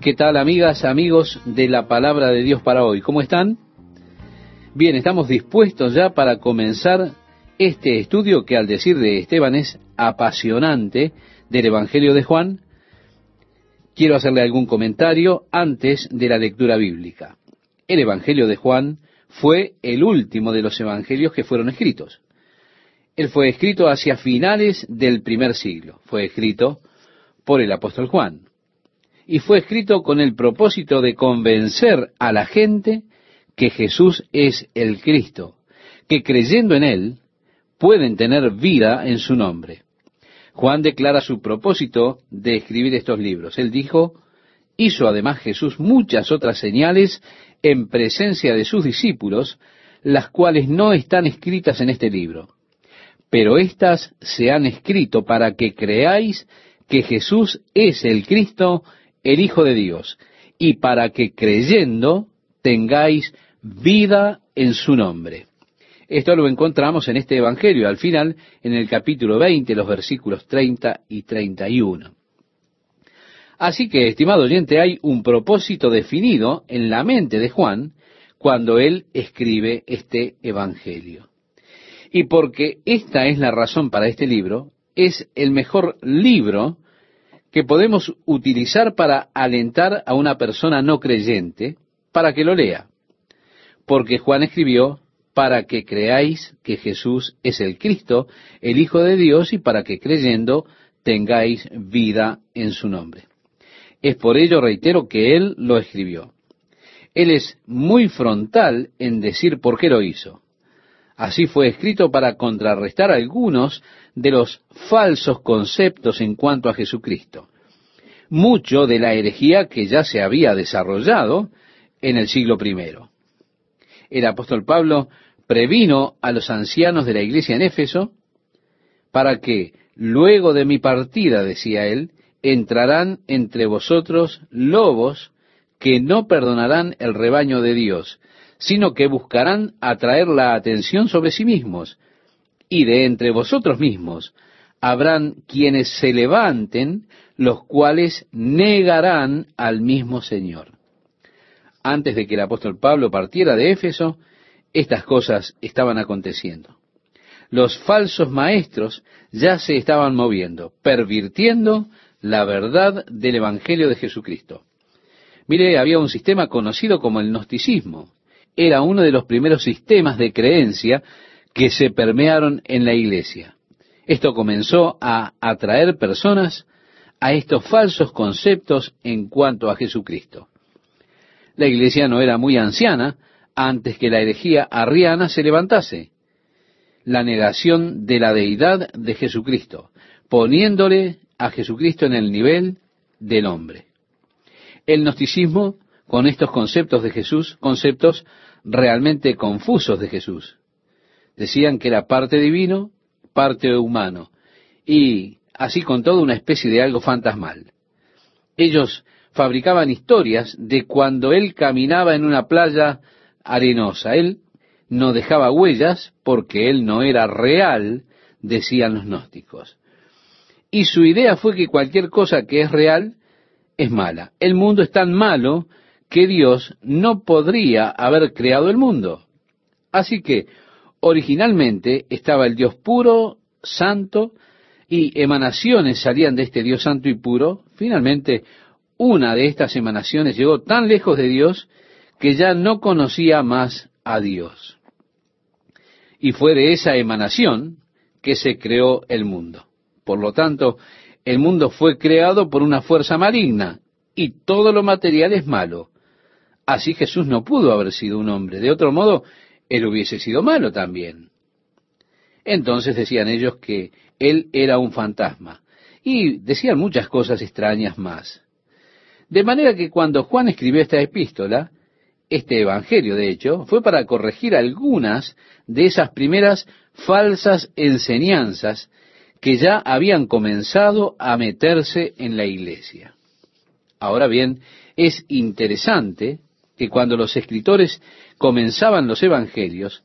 ¿Qué tal amigas, amigos de la palabra de Dios para hoy? ¿Cómo están? Bien, estamos dispuestos ya para comenzar este estudio que al decir de Esteban es apasionante del Evangelio de Juan. Quiero hacerle algún comentario antes de la lectura bíblica. El Evangelio de Juan fue el último de los evangelios que fueron escritos. Él fue escrito hacia finales del primer siglo. Fue escrito por el apóstol Juan y fue escrito con el propósito de convencer a la gente que Jesús es el Cristo, que creyendo en Él pueden tener vida en su nombre. Juan declara su propósito de escribir estos libros. Él dijo, hizo además Jesús muchas otras señales en presencia de sus discípulos, las cuales no están escritas en este libro. Pero éstas se han escrito para que creáis que Jesús es el Cristo, el Hijo de Dios, y para que creyendo tengáis vida en su nombre. Esto lo encontramos en este Evangelio, al final, en el capítulo 20, los versículos 30 y 31. Así que, estimado oyente, hay un propósito definido en la mente de Juan cuando él escribe este Evangelio. Y porque esta es la razón para este libro, es el mejor libro que podemos utilizar para alentar a una persona no creyente para que lo lea. Porque Juan escribió para que creáis que Jesús es el Cristo, el Hijo de Dios, y para que creyendo tengáis vida en su nombre. Es por ello, reitero, que Él lo escribió. Él es muy frontal en decir por qué lo hizo. Así fue escrito para contrarrestar algunos de los falsos conceptos en cuanto a Jesucristo. Mucho de la herejía que ya se había desarrollado en el siglo I. El apóstol Pablo previno a los ancianos de la iglesia en Éfeso para que, luego de mi partida, decía él, entrarán entre vosotros lobos que no perdonarán el rebaño de Dios, sino que buscarán atraer la atención sobre sí mismos, y de entre vosotros mismos habrán quienes se levanten, los cuales negarán al mismo Señor. Antes de que el apóstol Pablo partiera de Éfeso, estas cosas estaban aconteciendo. Los falsos maestros ya se estaban moviendo, pervirtiendo la verdad del Evangelio de Jesucristo. Mire, había un sistema conocido como el gnosticismo. Era uno de los primeros sistemas de creencia que se permearon en la iglesia. Esto comenzó a atraer personas a estos falsos conceptos en cuanto a Jesucristo. La iglesia no era muy anciana antes que la herejía arriana se levantase. La negación de la deidad de Jesucristo, poniéndole a Jesucristo en el nivel del hombre. El gnosticismo, con estos conceptos de Jesús, conceptos realmente confusos de Jesús, Decían que era parte divino, parte humano, y así con toda una especie de algo fantasmal. Ellos fabricaban historias de cuando él caminaba en una playa arenosa. Él no dejaba huellas porque él no era real, decían los gnósticos. Y su idea fue que cualquier cosa que es real es mala. El mundo es tan malo que Dios no podría haber creado el mundo. Así que Originalmente estaba el Dios puro, santo, y emanaciones salían de este Dios santo y puro. Finalmente, una de estas emanaciones llegó tan lejos de Dios que ya no conocía más a Dios. Y fue de esa emanación que se creó el mundo. Por lo tanto, el mundo fue creado por una fuerza maligna y todo lo material es malo. Así Jesús no pudo haber sido un hombre. De otro modo, él hubiese sido malo también. Entonces decían ellos que él era un fantasma y decían muchas cosas extrañas más. De manera que cuando Juan escribió esta epístola, este Evangelio de hecho, fue para corregir algunas de esas primeras falsas enseñanzas que ya habían comenzado a meterse en la iglesia. Ahora bien, es interesante que cuando los escritores comenzaban los evangelios,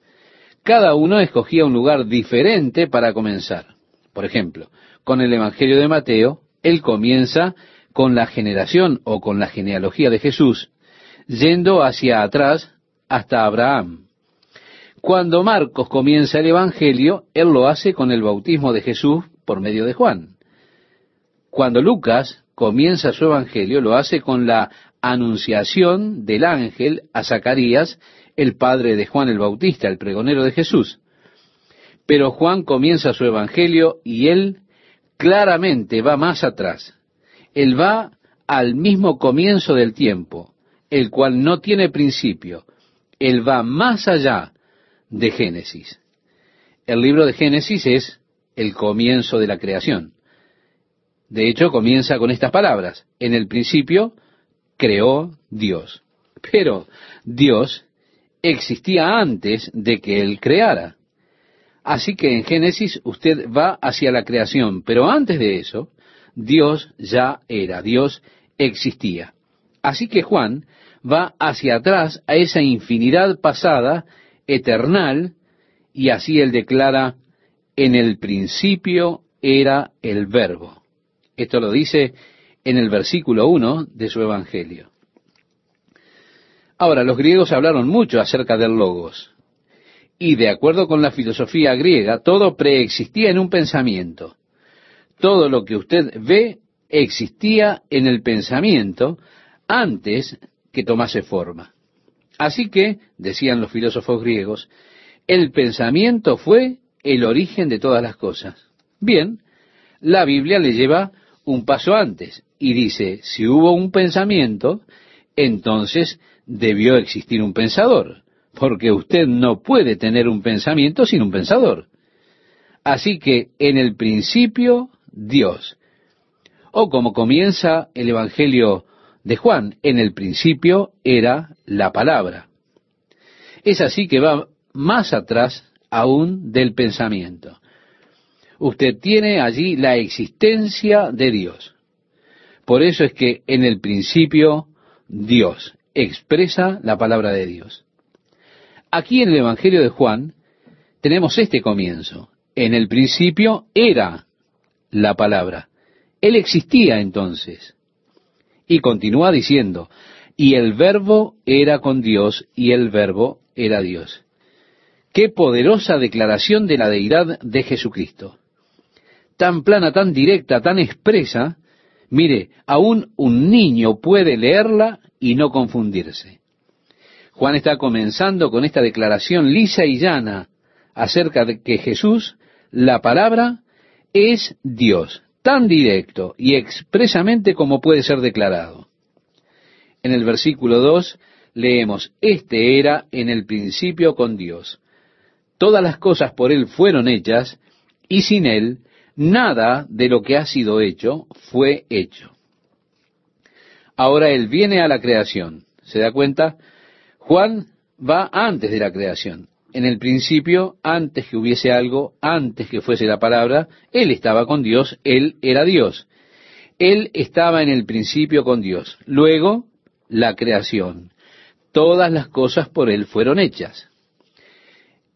cada uno escogía un lugar diferente para comenzar. Por ejemplo, con el Evangelio de Mateo, él comienza con la generación o con la genealogía de Jesús, yendo hacia atrás hasta Abraham. Cuando Marcos comienza el Evangelio, él lo hace con el bautismo de Jesús por medio de Juan. Cuando Lucas comienza su Evangelio, lo hace con la anunciación del ángel a Zacarías, el padre de Juan el Bautista, el pregonero de Jesús. Pero Juan comienza su Evangelio y él claramente va más atrás. Él va al mismo comienzo del tiempo, el cual no tiene principio. Él va más allá de Génesis. El libro de Génesis es el comienzo de la creación. De hecho, comienza con estas palabras. En el principio creó Dios. Pero Dios existía antes de que Él creara. Así que en Génesis usted va hacia la creación, pero antes de eso, Dios ya era, Dios existía. Así que Juan va hacia atrás a esa infinidad pasada, eternal, y así él declara, en el principio era el verbo. Esto lo dice en el versículo 1 de su Evangelio. Ahora, los griegos hablaron mucho acerca del logos. Y de acuerdo con la filosofía griega, todo preexistía en un pensamiento. Todo lo que usted ve existía en el pensamiento antes que tomase forma. Así que, decían los filósofos griegos, el pensamiento fue el origen de todas las cosas. Bien, la Biblia le lleva un paso antes y dice, si hubo un pensamiento, entonces debió existir un pensador porque usted no puede tener un pensamiento sin un pensador. Así que en el principio Dios. O como comienza el Evangelio de Juan, en el principio era la palabra. Es así que va más atrás aún del pensamiento. Usted tiene allí la existencia de Dios. Por eso es que en el principio Dios expresa la palabra de Dios. Aquí en el Evangelio de Juan tenemos este comienzo. En el principio era la palabra. Él existía entonces. Y continúa diciendo, y el verbo era con Dios y el verbo era Dios. Qué poderosa declaración de la deidad de Jesucristo. Tan plana, tan directa, tan expresa. Mire, aún un niño puede leerla y no confundirse. Juan está comenzando con esta declaración lisa y llana acerca de que Jesús, la palabra, es Dios, tan directo y expresamente como puede ser declarado. En el versículo 2 leemos, Este era en el principio con Dios. Todas las cosas por Él fueron hechas, y sin Él nada de lo que ha sido hecho fue hecho. Ahora Él viene a la creación. ¿Se da cuenta? Juan va antes de la creación. En el principio, antes que hubiese algo, antes que fuese la palabra, Él estaba con Dios, Él era Dios. Él estaba en el principio con Dios. Luego, la creación. Todas las cosas por Él fueron hechas.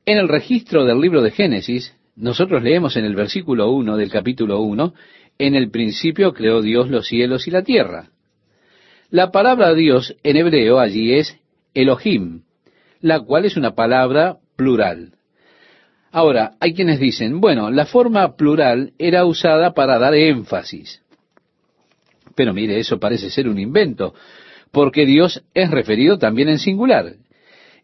En el registro del libro de Génesis, nosotros leemos en el versículo 1 del capítulo 1, en el principio creó Dios los cielos y la tierra. La palabra Dios en hebreo allí es Elohim, la cual es una palabra plural. Ahora, hay quienes dicen, bueno, la forma plural era usada para dar énfasis. Pero mire, eso parece ser un invento, porque Dios es referido también en singular.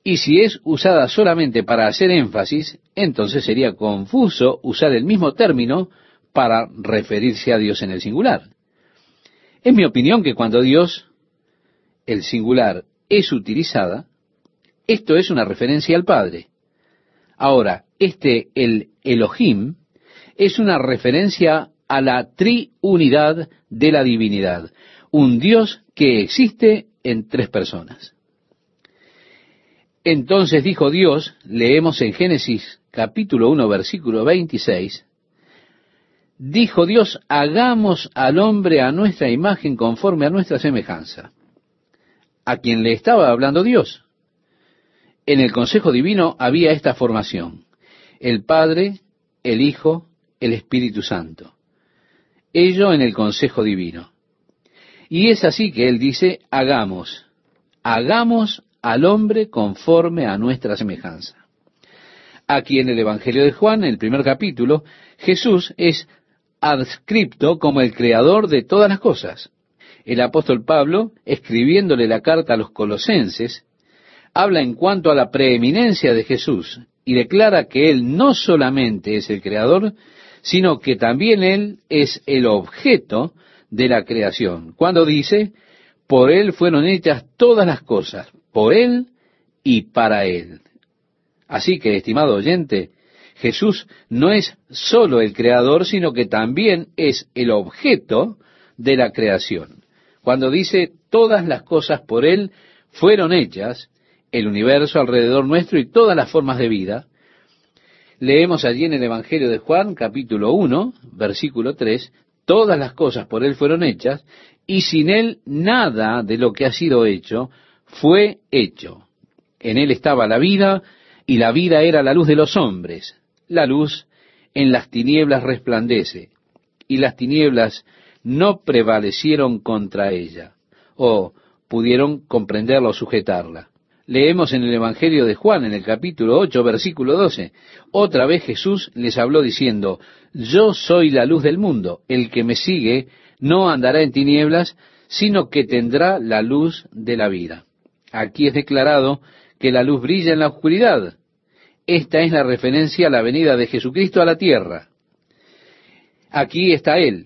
Y si es usada solamente para hacer énfasis, entonces sería confuso usar el mismo término para referirse a Dios en el singular. Es mi opinión que cuando Dios, el singular, es utilizada, esto es una referencia al Padre. Ahora, este, el Elohim, es una referencia a la triunidad de la divinidad, un Dios que existe en tres personas. Entonces dijo Dios, leemos en Génesis capítulo 1 versículo 26, dijo Dios, hagamos al hombre a nuestra imagen conforme a nuestra semejanza a quien le estaba hablando Dios. En el Consejo Divino había esta formación, el Padre, el Hijo, el Espíritu Santo. Ello en el Consejo Divino. Y es así que él dice, hagamos, hagamos al hombre conforme a nuestra semejanza. Aquí en el Evangelio de Juan, en el primer capítulo, Jesús es adscripto como el creador de todas las cosas. El apóstol Pablo, escribiéndole la carta a los colosenses, habla en cuanto a la preeminencia de Jesús y declara que Él no solamente es el creador, sino que también Él es el objeto de la creación. Cuando dice, por Él fueron hechas todas las cosas, por Él y para Él. Así que, estimado oyente, Jesús no es sólo el creador, sino que también es el objeto de la creación. Cuando dice todas las cosas por Él fueron hechas, el universo alrededor nuestro y todas las formas de vida, leemos allí en el Evangelio de Juan, capítulo 1, versículo 3, todas las cosas por Él fueron hechas, y sin Él nada de lo que ha sido hecho fue hecho. En Él estaba la vida, y la vida era la luz de los hombres. La luz en las tinieblas resplandece, y las tinieblas no prevalecieron contra ella, o pudieron comprenderla o sujetarla. Leemos en el Evangelio de Juan, en el capítulo 8, versículo 12. Otra vez Jesús les habló diciendo, Yo soy la luz del mundo. El que me sigue no andará en tinieblas, sino que tendrá la luz de la vida. Aquí es declarado que la luz brilla en la oscuridad. Esta es la referencia a la venida de Jesucristo a la tierra. Aquí está Él.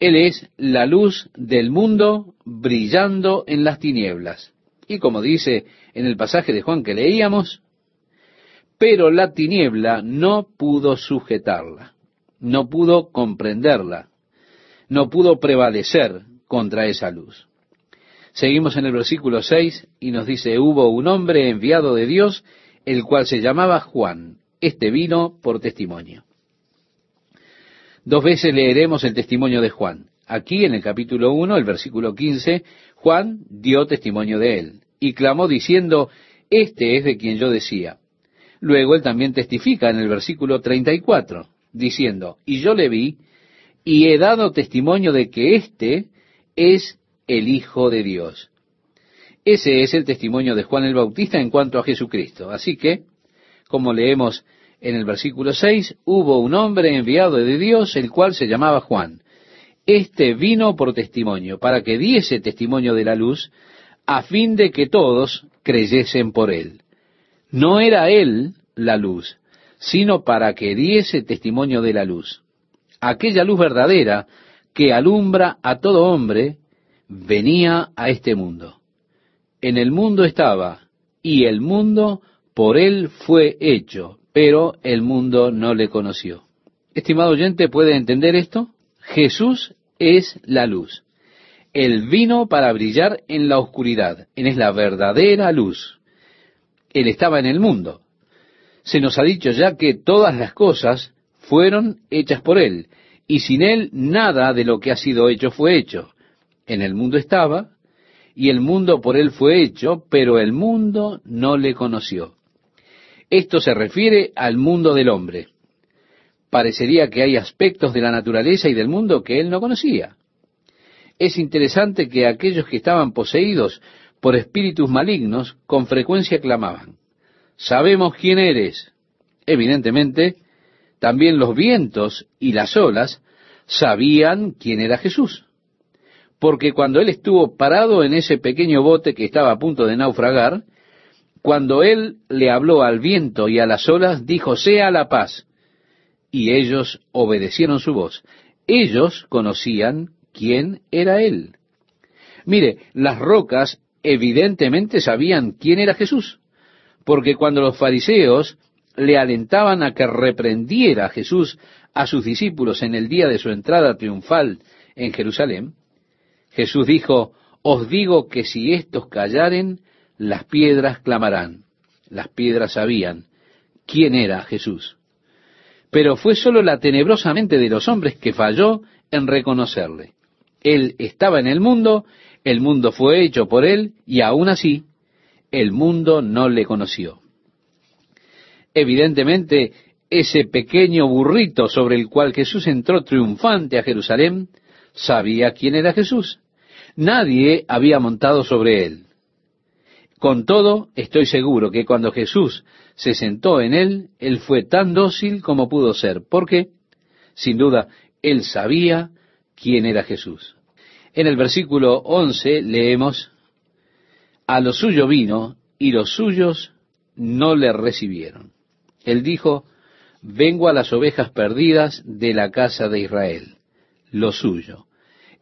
Él es la luz del mundo brillando en las tinieblas. Y como dice en el pasaje de Juan que leíamos, pero la tiniebla no pudo sujetarla, no pudo comprenderla, no pudo prevalecer contra esa luz. Seguimos en el versículo 6 y nos dice, hubo un hombre enviado de Dios, el cual se llamaba Juan. Este vino por testimonio. Dos veces leeremos el testimonio de Juan. Aquí en el capítulo 1, el versículo 15, Juan dio testimonio de él y clamó diciendo, Este es de quien yo decía. Luego él también testifica en el versículo 34, diciendo, Y yo le vi y he dado testimonio de que éste es el Hijo de Dios. Ese es el testimonio de Juan el Bautista en cuanto a Jesucristo. Así que, como leemos en el versículo 6, hubo un hombre enviado de Dios, el cual se llamaba Juan. Este vino por testimonio, para que diese testimonio de la luz, a fin de que todos creyesen por él. No era él la luz, sino para que diese testimonio de la luz. Aquella luz verdadera que alumbra a todo hombre venía a este mundo. En el mundo estaba, y el mundo por él fue hecho, pero el mundo no le conoció. Estimado oyente, ¿puede entender esto? Jesús es la luz. Él vino para brillar en la oscuridad. Él es la verdadera luz. Él estaba en el mundo. Se nos ha dicho ya que todas las cosas fueron hechas por Él, y sin Él nada de lo que ha sido hecho fue hecho. En el mundo estaba, y el mundo por Él fue hecho, pero el mundo no le conoció. Esto se refiere al mundo del hombre parecería que hay aspectos de la naturaleza y del mundo que él no conocía. Es interesante que aquellos que estaban poseídos por espíritus malignos con frecuencia clamaban, sabemos quién eres. Evidentemente, también los vientos y las olas sabían quién era Jesús. Porque cuando él estuvo parado en ese pequeño bote que estaba a punto de naufragar, cuando él le habló al viento y a las olas, dijo, sea la paz y ellos obedecieron su voz. Ellos conocían quién era Él. Mire, las rocas evidentemente sabían quién era Jesús, porque cuando los fariseos le alentaban a que reprendiera a Jesús a sus discípulos en el día de su entrada triunfal en Jerusalén, Jesús dijo, os digo que si estos callaren, las piedras clamarán. Las piedras sabían quién era Jesús pero fue sólo la tenebrosa mente de los hombres que falló en reconocerle. Él estaba en el mundo, el mundo fue hecho por él, y aún así, el mundo no le conoció. Evidentemente, ese pequeño burrito sobre el cual Jesús entró triunfante a Jerusalén, sabía quién era Jesús. Nadie había montado sobre él. Con todo, estoy seguro que cuando Jesús se sentó en él, él fue tan dócil como pudo ser, porque, sin duda, él sabía quién era Jesús. En el versículo 11 leemos, a lo suyo vino y los suyos no le recibieron. Él dijo, vengo a las ovejas perdidas de la casa de Israel, lo suyo.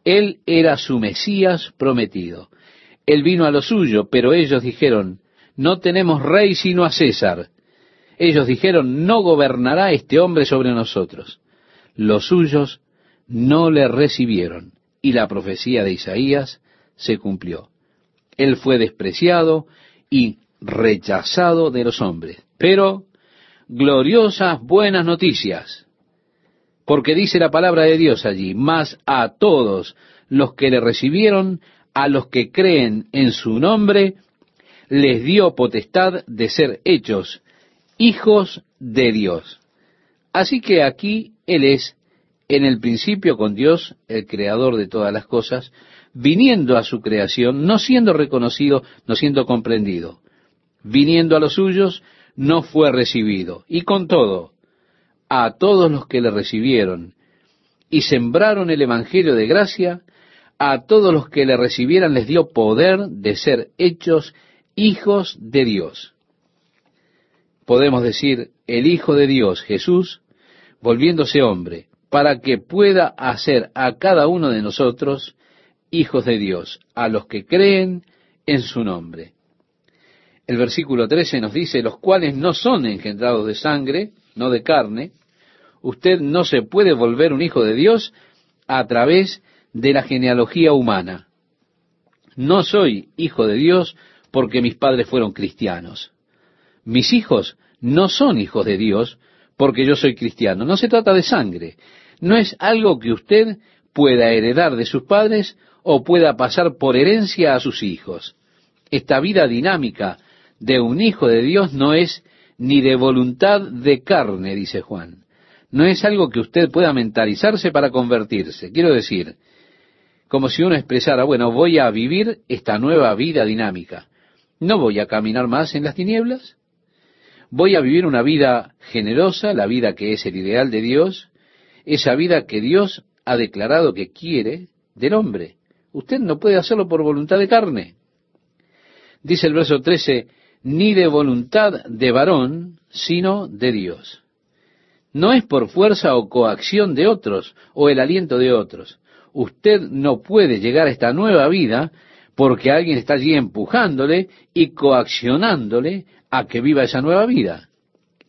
Él era su Mesías prometido. Él vino a lo suyo, pero ellos dijeron, no tenemos rey sino a César. Ellos dijeron, no gobernará este hombre sobre nosotros. Los suyos no le recibieron, y la profecía de Isaías se cumplió. Él fue despreciado y rechazado de los hombres. Pero gloriosas buenas noticias, porque dice la palabra de Dios allí, más a todos los que le recibieron, a los que creen en su nombre, les dio potestad de ser hechos hijos de Dios. Así que aquí Él es en el principio con Dios, el creador de todas las cosas, viniendo a su creación, no siendo reconocido, no siendo comprendido. Viniendo a los suyos, no fue recibido. Y con todo, a todos los que le recibieron y sembraron el Evangelio de gracia, a todos los que le recibieran les dio poder de ser hechos hijos de Dios. Podemos decir, el Hijo de Dios, Jesús, volviéndose hombre, para que pueda hacer a cada uno de nosotros hijos de Dios, a los que creen en su nombre. El versículo 13 nos dice, los cuales no son engendrados de sangre, no de carne, usted no se puede volver un hijo de Dios a través de la genealogía humana. No soy hijo de Dios porque mis padres fueron cristianos. Mis hijos no son hijos de Dios porque yo soy cristiano. No se trata de sangre. No es algo que usted pueda heredar de sus padres o pueda pasar por herencia a sus hijos. Esta vida dinámica de un hijo de Dios no es ni de voluntad de carne, dice Juan. No es algo que usted pueda mentalizarse para convertirse. Quiero decir, como si uno expresara, bueno, voy a vivir esta nueva vida dinámica. No voy a caminar más en las tinieblas. Voy a vivir una vida generosa, la vida que es el ideal de Dios, esa vida que Dios ha declarado que quiere del hombre. Usted no puede hacerlo por voluntad de carne. Dice el verso 13, ni de voluntad de varón, sino de Dios. No es por fuerza o coacción de otros o el aliento de otros. Usted no puede llegar a esta nueva vida porque alguien está allí empujándole y coaccionándole a que viva esa nueva vida.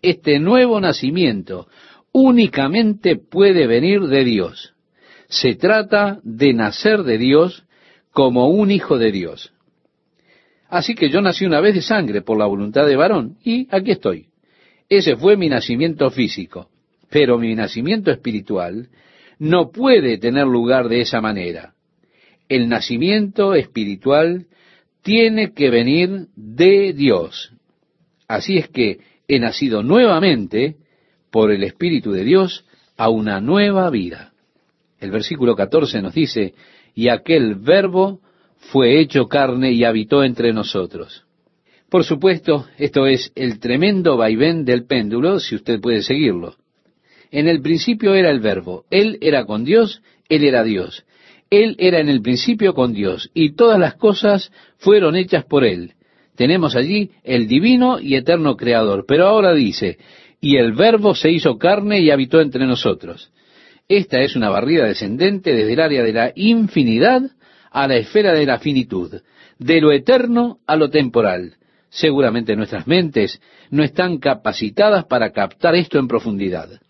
Este nuevo nacimiento únicamente puede venir de Dios. Se trata de nacer de Dios como un hijo de Dios. Así que yo nací una vez de sangre por la voluntad de varón y aquí estoy. Ese fue mi nacimiento físico, pero mi nacimiento espiritual no puede tener lugar de esa manera. El nacimiento espiritual tiene que venir de Dios. Así es que he nacido nuevamente por el Espíritu de Dios a una nueva vida. El versículo 14 nos dice, y aquel verbo fue hecho carne y habitó entre nosotros. Por supuesto, esto es el tremendo vaivén del péndulo, si usted puede seguirlo. En el principio era el verbo, Él era con Dios, Él era Dios. Él era en el principio con Dios, y todas las cosas fueron hechas por Él. Tenemos allí el divino y eterno Creador. Pero ahora dice, y el verbo se hizo carne y habitó entre nosotros. Esta es una barrida descendente desde el área de la infinidad a la esfera de la finitud, de lo eterno a lo temporal. Seguramente nuestras mentes no están capacitadas para captar esto en profundidad.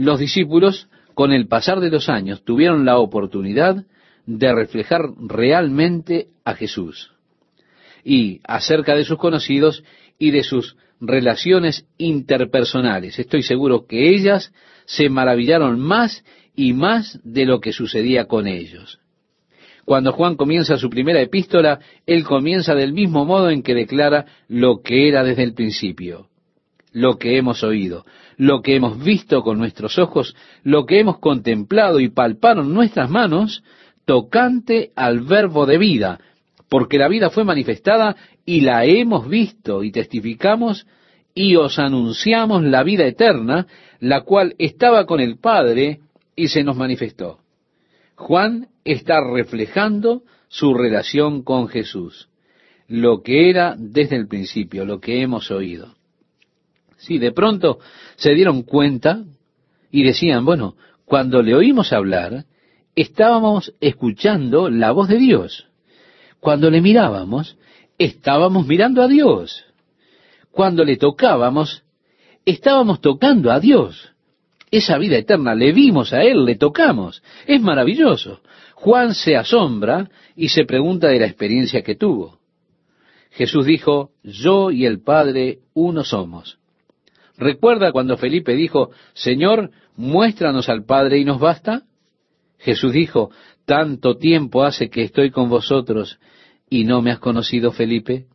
Los discípulos, con el pasar de los años, tuvieron la oportunidad de reflejar realmente a Jesús. Y acerca de sus conocidos y de sus relaciones interpersonales, estoy seguro que ellas se maravillaron más y más de lo que sucedía con ellos. Cuando Juan comienza su primera epístola, él comienza del mismo modo en que declara lo que era desde el principio, lo que hemos oído, lo que hemos visto con nuestros ojos, lo que hemos contemplado y palparon nuestras manos, tocante al verbo de vida, porque la vida fue manifestada y la hemos visto y testificamos y os anunciamos la vida eterna, la cual estaba con el Padre y se nos manifestó. Juan está reflejando su relación con Jesús, lo que era desde el principio, lo que hemos oído. Si de pronto se dieron cuenta y decían, bueno, cuando le oímos hablar, estábamos escuchando la voz de Dios. Cuando le mirábamos, estábamos mirando a Dios. Cuando le tocábamos, estábamos tocando a Dios. Esa vida eterna, le vimos a Él, le tocamos. Es maravilloso. Juan se asombra y se pregunta de la experiencia que tuvo. Jesús dijo, yo y el Padre uno somos. ¿Recuerda cuando Felipe dijo, Señor, muéstranos al Padre y nos basta? Jesús dijo, tanto tiempo hace que estoy con vosotros y no me has conocido, Felipe.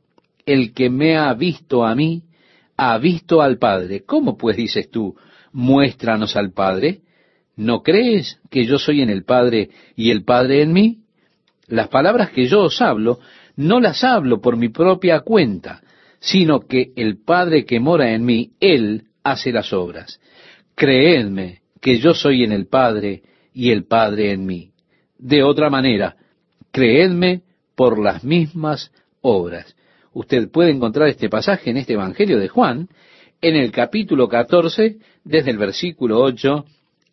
El que me ha visto a mí, ha visto al Padre. ¿Cómo pues dices tú, muéstranos al Padre? ¿No crees que yo soy en el Padre y el Padre en mí? Las palabras que yo os hablo, no las hablo por mi propia cuenta, sino que el Padre que mora en mí, Él hace las obras. Creedme que yo soy en el Padre y el Padre en mí. De otra manera, creedme por las mismas obras. Usted puede encontrar este pasaje en este Evangelio de Juan, en el capítulo 14, desde el versículo 8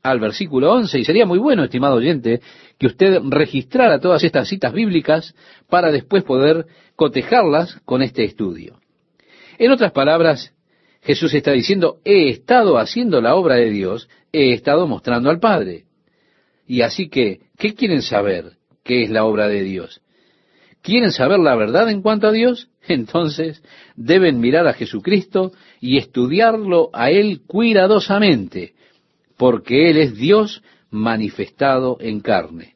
al versículo 11, y sería muy bueno, estimado oyente, que usted registrara todas estas citas bíblicas para después poder cotejarlas con este estudio. En otras palabras, Jesús está diciendo, he estado haciendo la obra de Dios, he estado mostrando al Padre. Y así que, ¿qué quieren saber? ¿Qué es la obra de Dios? ¿Quieren saber la verdad en cuanto a Dios? Entonces deben mirar a Jesucristo y estudiarlo a Él cuidadosamente, porque Él es Dios manifestado en carne.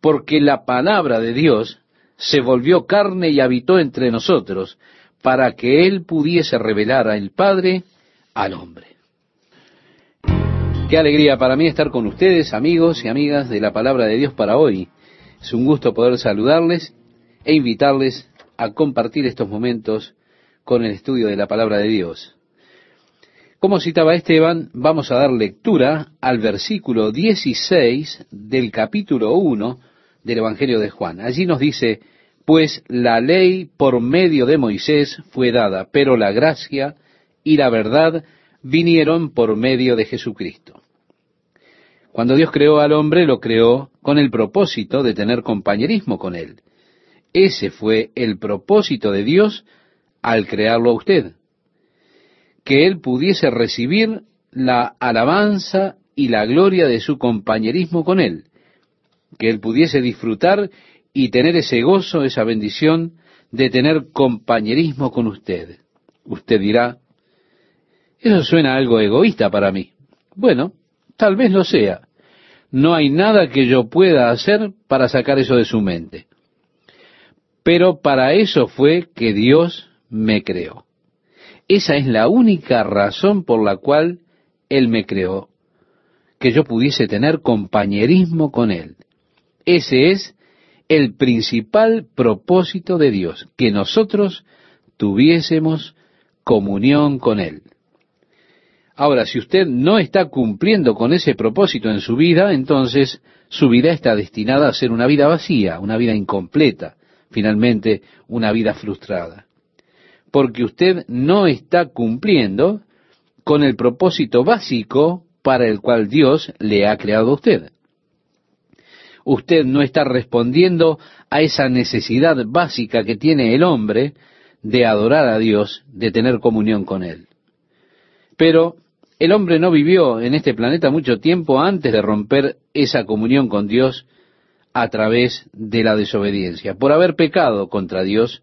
Porque la palabra de Dios se volvió carne y habitó entre nosotros, para que Él pudiese revelar al Padre al hombre. Qué alegría para mí estar con ustedes, amigos y amigas de la palabra de Dios para hoy. Es un gusto poder saludarles e invitarles a compartir estos momentos con el estudio de la palabra de Dios. Como citaba Esteban, vamos a dar lectura al versículo 16 del capítulo 1 del Evangelio de Juan. Allí nos dice, pues la ley por medio de Moisés fue dada, pero la gracia y la verdad vinieron por medio de Jesucristo. Cuando Dios creó al hombre, lo creó con el propósito de tener compañerismo con él. Ese fue el propósito de Dios al crearlo a usted. Que él pudiese recibir la alabanza y la gloria de su compañerismo con él. Que él pudiese disfrutar y tener ese gozo, esa bendición de tener compañerismo con usted. Usted dirá, eso suena algo egoísta para mí. Bueno, tal vez lo sea. No hay nada que yo pueda hacer para sacar eso de su mente. Pero para eso fue que Dios me creó. Esa es la única razón por la cual Él me creó, que yo pudiese tener compañerismo con Él. Ese es el principal propósito de Dios, que nosotros tuviésemos comunión con Él. Ahora, si usted no está cumpliendo con ese propósito en su vida, entonces su vida está destinada a ser una vida vacía, una vida incompleta, finalmente una vida frustrada. Porque usted no está cumpliendo con el propósito básico para el cual Dios le ha creado a usted usted no está respondiendo a esa necesidad básica que tiene el hombre de adorar a Dios, de tener comunión con Él. Pero el hombre no vivió en este planeta mucho tiempo antes de romper esa comunión con Dios a través de la desobediencia, por haber pecado contra Dios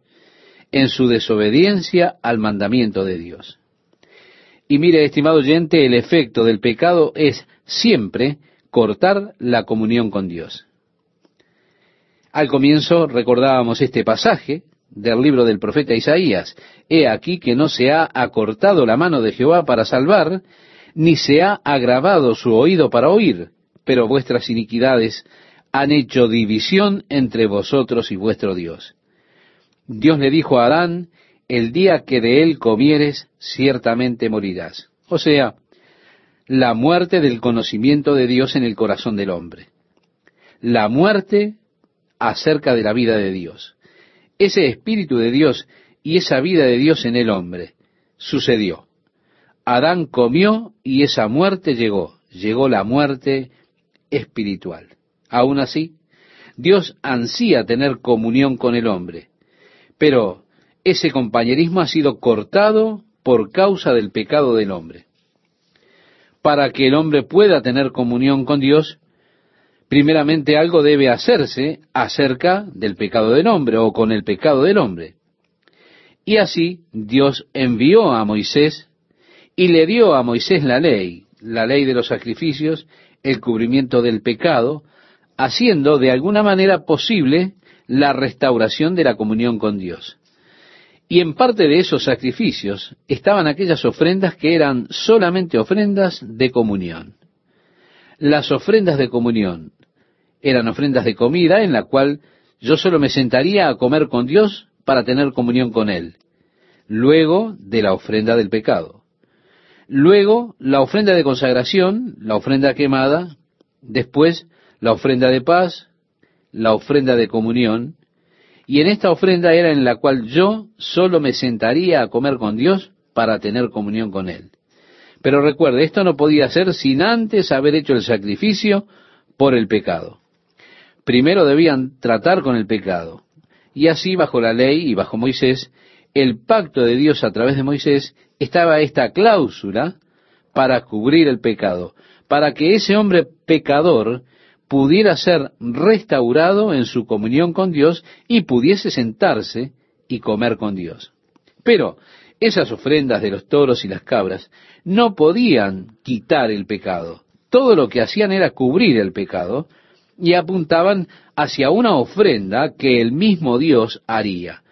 en su desobediencia al mandamiento de Dios. Y mire, estimado oyente, el efecto del pecado es siempre cortar la comunión con Dios. Al comienzo recordábamos este pasaje del libro del profeta Isaías. He aquí que no se ha acortado la mano de Jehová para salvar, ni se ha agravado su oído para oír, pero vuestras iniquidades han hecho división entre vosotros y vuestro Dios. Dios le dijo a Adán, el día que de él comieres, ciertamente morirás. O sea, la muerte del conocimiento de Dios en el corazón del hombre. La muerte acerca de la vida de Dios. Ese espíritu de Dios y esa vida de Dios en el hombre sucedió. Adán comió y esa muerte llegó. Llegó la muerte espiritual. Aún así, Dios ansía tener comunión con el hombre. Pero ese compañerismo ha sido cortado por causa del pecado del hombre. Para que el hombre pueda tener comunión con Dios, primeramente algo debe hacerse acerca del pecado del hombre o con el pecado del hombre. Y así Dios envió a Moisés y le dio a Moisés la ley, la ley de los sacrificios, el cubrimiento del pecado, haciendo de alguna manera posible la restauración de la comunión con Dios. Y en parte de esos sacrificios estaban aquellas ofrendas que eran solamente ofrendas de comunión. Las ofrendas de comunión eran ofrendas de comida en la cual yo solo me sentaría a comer con Dios para tener comunión con Él, luego de la ofrenda del pecado. Luego la ofrenda de consagración, la ofrenda quemada, después la ofrenda de paz, la ofrenda de comunión, y en esta ofrenda era en la cual yo solo me sentaría a comer con Dios para tener comunión con Él. Pero recuerde, esto no podía ser sin antes haber hecho el sacrificio por el pecado. Primero debían tratar con el pecado. Y así, bajo la ley y bajo Moisés, el pacto de Dios a través de Moisés estaba esta cláusula para cubrir el pecado, para que ese hombre pecador pudiera ser restaurado en su comunión con Dios y pudiese sentarse y comer con Dios. Pero esas ofrendas de los toros y las cabras no podían quitar el pecado. Todo lo que hacían era cubrir el pecado y apuntaban hacia una ofrenda que el mismo Dios haría,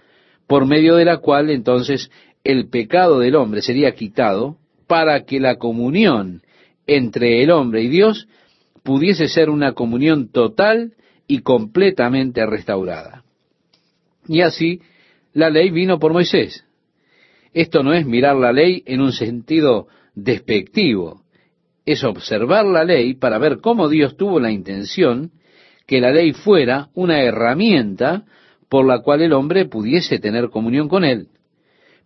por medio de la cual entonces el pecado del hombre sería quitado para que la comunión entre el hombre y Dios pudiese ser una comunión total y completamente restaurada. Y así la ley vino por Moisés. Esto no es mirar la ley en un sentido despectivo, es observar la ley para ver cómo Dios tuvo la intención que la ley fuera una herramienta por la cual el hombre pudiese tener comunión con él.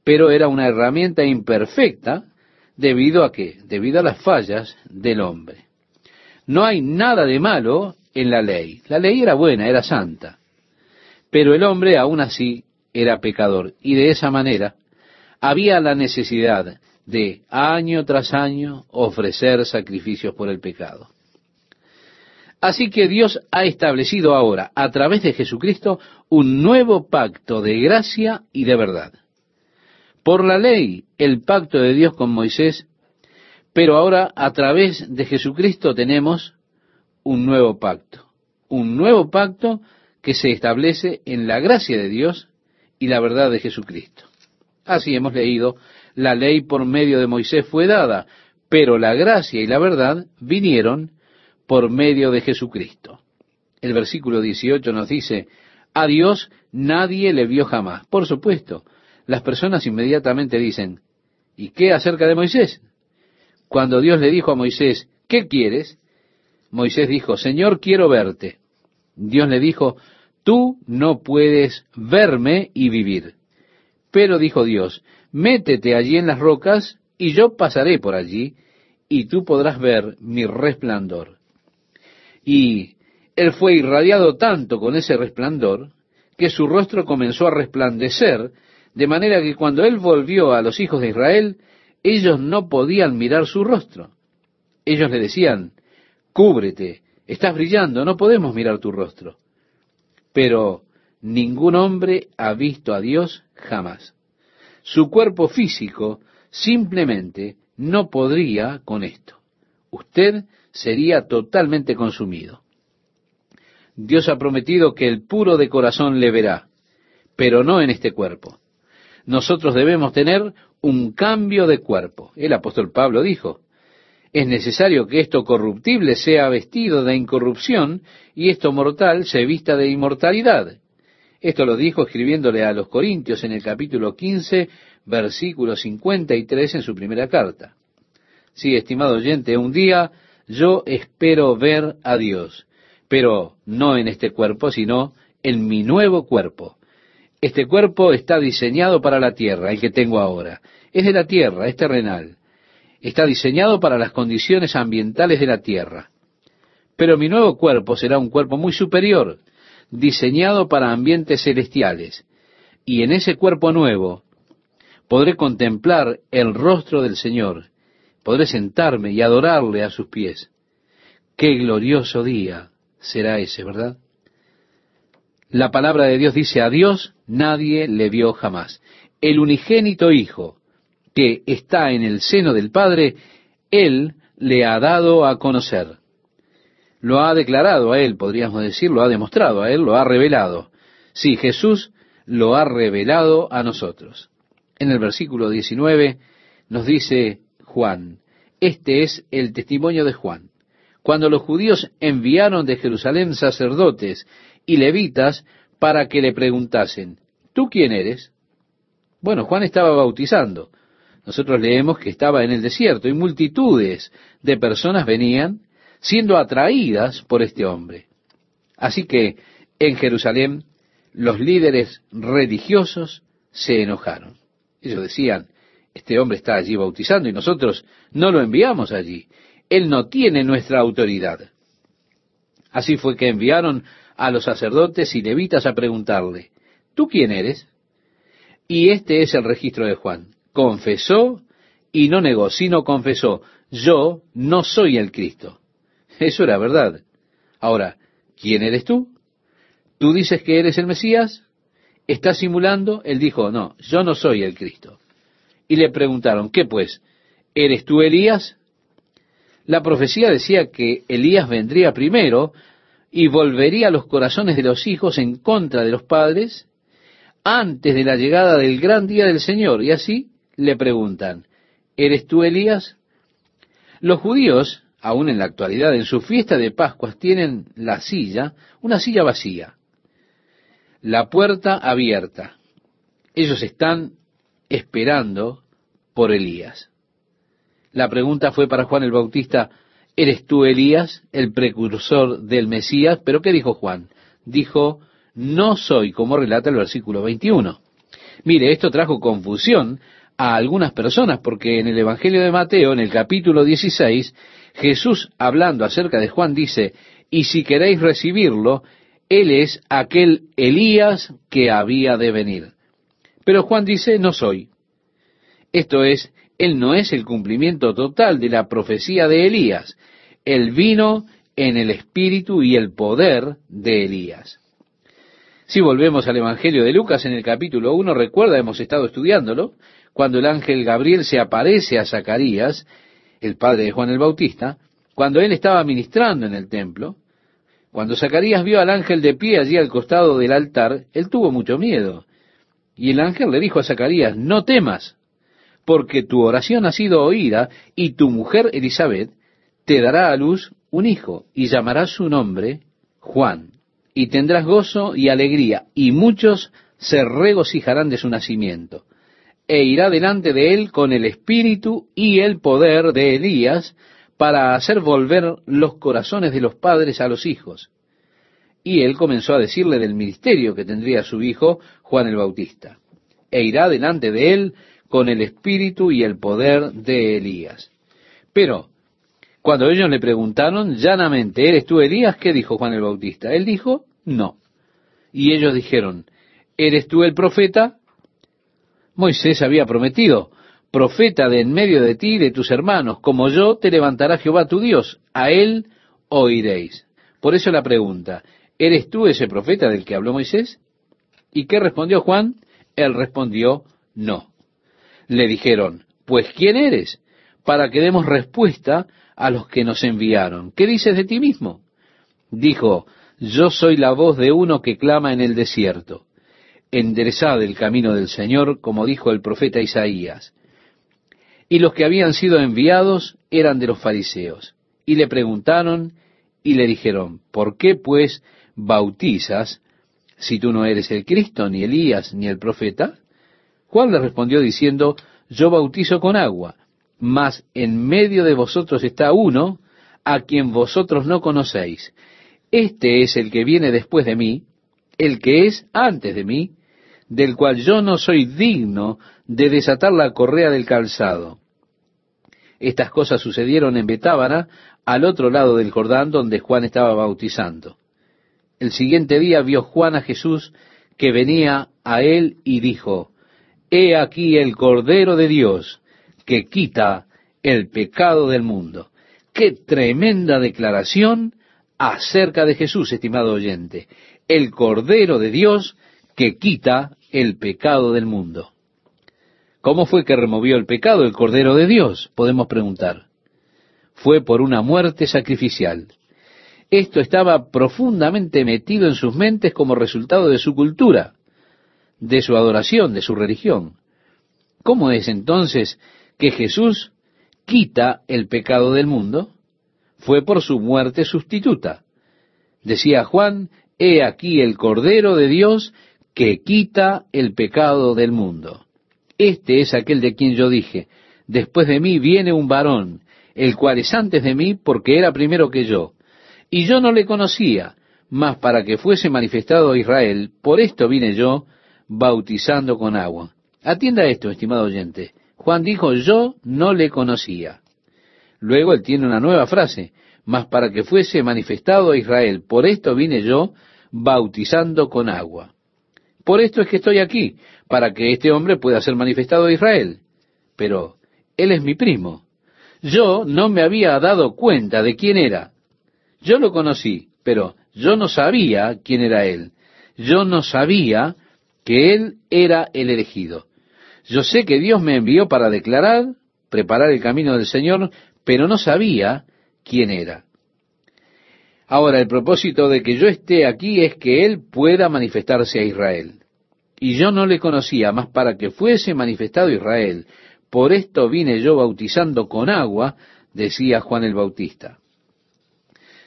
Pero era una herramienta imperfecta debido a qué? Debido a las fallas del hombre. No hay nada de malo en la ley. La ley era buena, era santa. Pero el hombre aún así era pecador. Y de esa manera había la necesidad de año tras año ofrecer sacrificios por el pecado. Así que Dios ha establecido ahora, a través de Jesucristo, un nuevo pacto de gracia y de verdad. Por la ley, el pacto de Dios con Moisés pero ahora a través de Jesucristo tenemos un nuevo pacto, un nuevo pacto que se establece en la gracia de Dios y la verdad de Jesucristo. Así hemos leído, la ley por medio de Moisés fue dada, pero la gracia y la verdad vinieron por medio de Jesucristo. El versículo 18 nos dice, a Dios nadie le vio jamás. Por supuesto, las personas inmediatamente dicen, ¿y qué acerca de Moisés? Cuando Dios le dijo a Moisés, ¿qué quieres? Moisés dijo, Señor, quiero verte. Dios le dijo, tú no puedes verme y vivir. Pero dijo Dios, métete allí en las rocas y yo pasaré por allí y tú podrás ver mi resplandor. Y él fue irradiado tanto con ese resplandor que su rostro comenzó a resplandecer, de manera que cuando él volvió a los hijos de Israel, ellos no podían mirar su rostro. Ellos le decían, cúbrete, estás brillando, no podemos mirar tu rostro. Pero ningún hombre ha visto a Dios jamás. Su cuerpo físico simplemente no podría con esto. Usted sería totalmente consumido. Dios ha prometido que el puro de corazón le verá, pero no en este cuerpo. Nosotros debemos tener un cambio de cuerpo. El apóstol Pablo dijo, Es necesario que esto corruptible sea vestido de incorrupción y esto mortal se vista de inmortalidad. Esto lo dijo escribiéndole a los Corintios en el capítulo 15, versículo 53 en su primera carta. Sí, estimado oyente, un día yo espero ver a Dios, pero no en este cuerpo, sino en mi nuevo cuerpo. Este cuerpo está diseñado para la tierra, el que tengo ahora. Es de la tierra, es terrenal. Está diseñado para las condiciones ambientales de la tierra. Pero mi nuevo cuerpo será un cuerpo muy superior, diseñado para ambientes celestiales. Y en ese cuerpo nuevo podré contemplar el rostro del Señor, podré sentarme y adorarle a sus pies. Qué glorioso día será ese, ¿verdad? La palabra de Dios dice, a Dios nadie le vio jamás. El unigénito Hijo que está en el seno del Padre, Él le ha dado a conocer. Lo ha declarado a Él, podríamos decir, lo ha demostrado a Él, lo ha revelado. Sí, Jesús lo ha revelado a nosotros. En el versículo 19 nos dice Juan, este es el testimonio de Juan. Cuando los judíos enviaron de Jerusalén sacerdotes y levitas para que le preguntasen, ¿tú quién eres? Bueno, Juan estaba bautizando. Nosotros leemos que estaba en el desierto y multitudes de personas venían siendo atraídas por este hombre. Así que en Jerusalén los líderes religiosos se enojaron. Ellos decían, este hombre está allí bautizando y nosotros no lo enviamos allí. Él no tiene nuestra autoridad. Así fue que enviaron a los sacerdotes y levitas a preguntarle, ¿tú quién eres? Y este es el registro de Juan. Confesó y no negó, sino confesó, yo no soy el Cristo. Eso era verdad. Ahora, ¿quién eres tú? ¿Tú dices que eres el Mesías? ¿Estás simulando? Él dijo, no, yo no soy el Cristo. Y le preguntaron, ¿qué pues? ¿Eres tú Elías? La profecía decía que Elías vendría primero y volvería los corazones de los hijos en contra de los padres antes de la llegada del gran día del Señor. Y así le preguntan, ¿eres tú Elías? Los judíos, aún en la actualidad, en su fiesta de Pascuas, tienen la silla, una silla vacía, la puerta abierta. Ellos están esperando por Elías. La pregunta fue para Juan el Bautista, ¿eres tú Elías, el precursor del Mesías? Pero ¿qué dijo Juan? Dijo, no soy, como relata el versículo 21. Mire, esto trajo confusión a algunas personas, porque en el Evangelio de Mateo, en el capítulo 16, Jesús, hablando acerca de Juan, dice, y si queréis recibirlo, él es aquel Elías que había de venir. Pero Juan dice, no soy. Esto es, él no es el cumplimiento total de la profecía de Elías. Él vino en el espíritu y el poder de Elías. Si volvemos al Evangelio de Lucas en el capítulo 1, recuerda, hemos estado estudiándolo, cuando el ángel Gabriel se aparece a Zacarías, el padre de Juan el Bautista, cuando él estaba ministrando en el templo, cuando Zacarías vio al ángel de pie allí al costado del altar, él tuvo mucho miedo. Y el ángel le dijo a Zacarías, no temas, porque tu oración ha sido oída y tu mujer Elizabeth te dará a luz un hijo y llamarás su nombre Juan. Y tendrás gozo y alegría y muchos se regocijarán de su nacimiento. E irá delante de él con el espíritu y el poder de Elías para hacer volver los corazones de los padres a los hijos. Y él comenzó a decirle del ministerio que tendría su hijo Juan el Bautista. E irá delante de él con el espíritu y el poder de Elías. Pero, cuando ellos le preguntaron llanamente, ¿eres tú Elías? ¿Qué dijo Juan el Bautista? Él dijo, no. Y ellos dijeron, ¿eres tú el profeta? Moisés había prometido, profeta de en medio de ti y de tus hermanos, como yo te levantará Jehová tu Dios, a él oiréis. Por eso la pregunta, ¿eres tú ese profeta del que habló Moisés? ¿Y qué respondió Juan? Él respondió, no le dijeron, pues ¿quién eres? Para que demos respuesta a los que nos enviaron. ¿Qué dices de ti mismo? Dijo, yo soy la voz de uno que clama en el desierto. Enderezad el camino del Señor, como dijo el profeta Isaías. Y los que habían sido enviados eran de los fariseos. Y le preguntaron y le dijeron, ¿por qué pues bautizas si tú no eres el Cristo, ni Elías, ni el profeta? Juan le respondió diciendo, yo bautizo con agua, mas en medio de vosotros está uno a quien vosotros no conocéis. Este es el que viene después de mí, el que es antes de mí, del cual yo no soy digno de desatar la correa del calzado. Estas cosas sucedieron en Betábara, al otro lado del Jordán, donde Juan estaba bautizando. El siguiente día vio Juan a Jesús que venía a él y dijo, He aquí el Cordero de Dios que quita el pecado del mundo. Qué tremenda declaración acerca de Jesús, estimado oyente. El Cordero de Dios que quita el pecado del mundo. ¿Cómo fue que removió el pecado el Cordero de Dios? Podemos preguntar. Fue por una muerte sacrificial. Esto estaba profundamente metido en sus mentes como resultado de su cultura, de su adoración, de su religión. ¿Cómo es entonces que Jesús quita el pecado del mundo? Fue por su muerte sustituta. Decía Juan, He aquí el Cordero de Dios que quita el pecado del mundo. Este es aquel de quien yo dije, después de mí viene un varón, el cual es antes de mí porque era primero que yo y yo no le conocía, mas para que fuese manifestado a Israel, por esto vine yo bautizando con agua. Atienda esto, estimado oyente. Juan dijo, yo no le conocía. Luego él tiene una nueva frase, mas para que fuese manifestado a Israel, por esto vine yo bautizando con agua. Por esto es que estoy aquí, para que este hombre pueda ser manifestado a Israel. Pero él es mi primo. Yo no me había dado cuenta de quién era. Yo lo conocí, pero yo no sabía quién era él. Yo no sabía que él era el elegido. Yo sé que Dios me envió para declarar, preparar el camino del Señor, pero no sabía quién era. Ahora, el propósito de que yo esté aquí es que Él pueda manifestarse a Israel. Y yo no le conocía más para que fuese manifestado Israel. Por esto vine yo bautizando con agua, decía Juan el Bautista.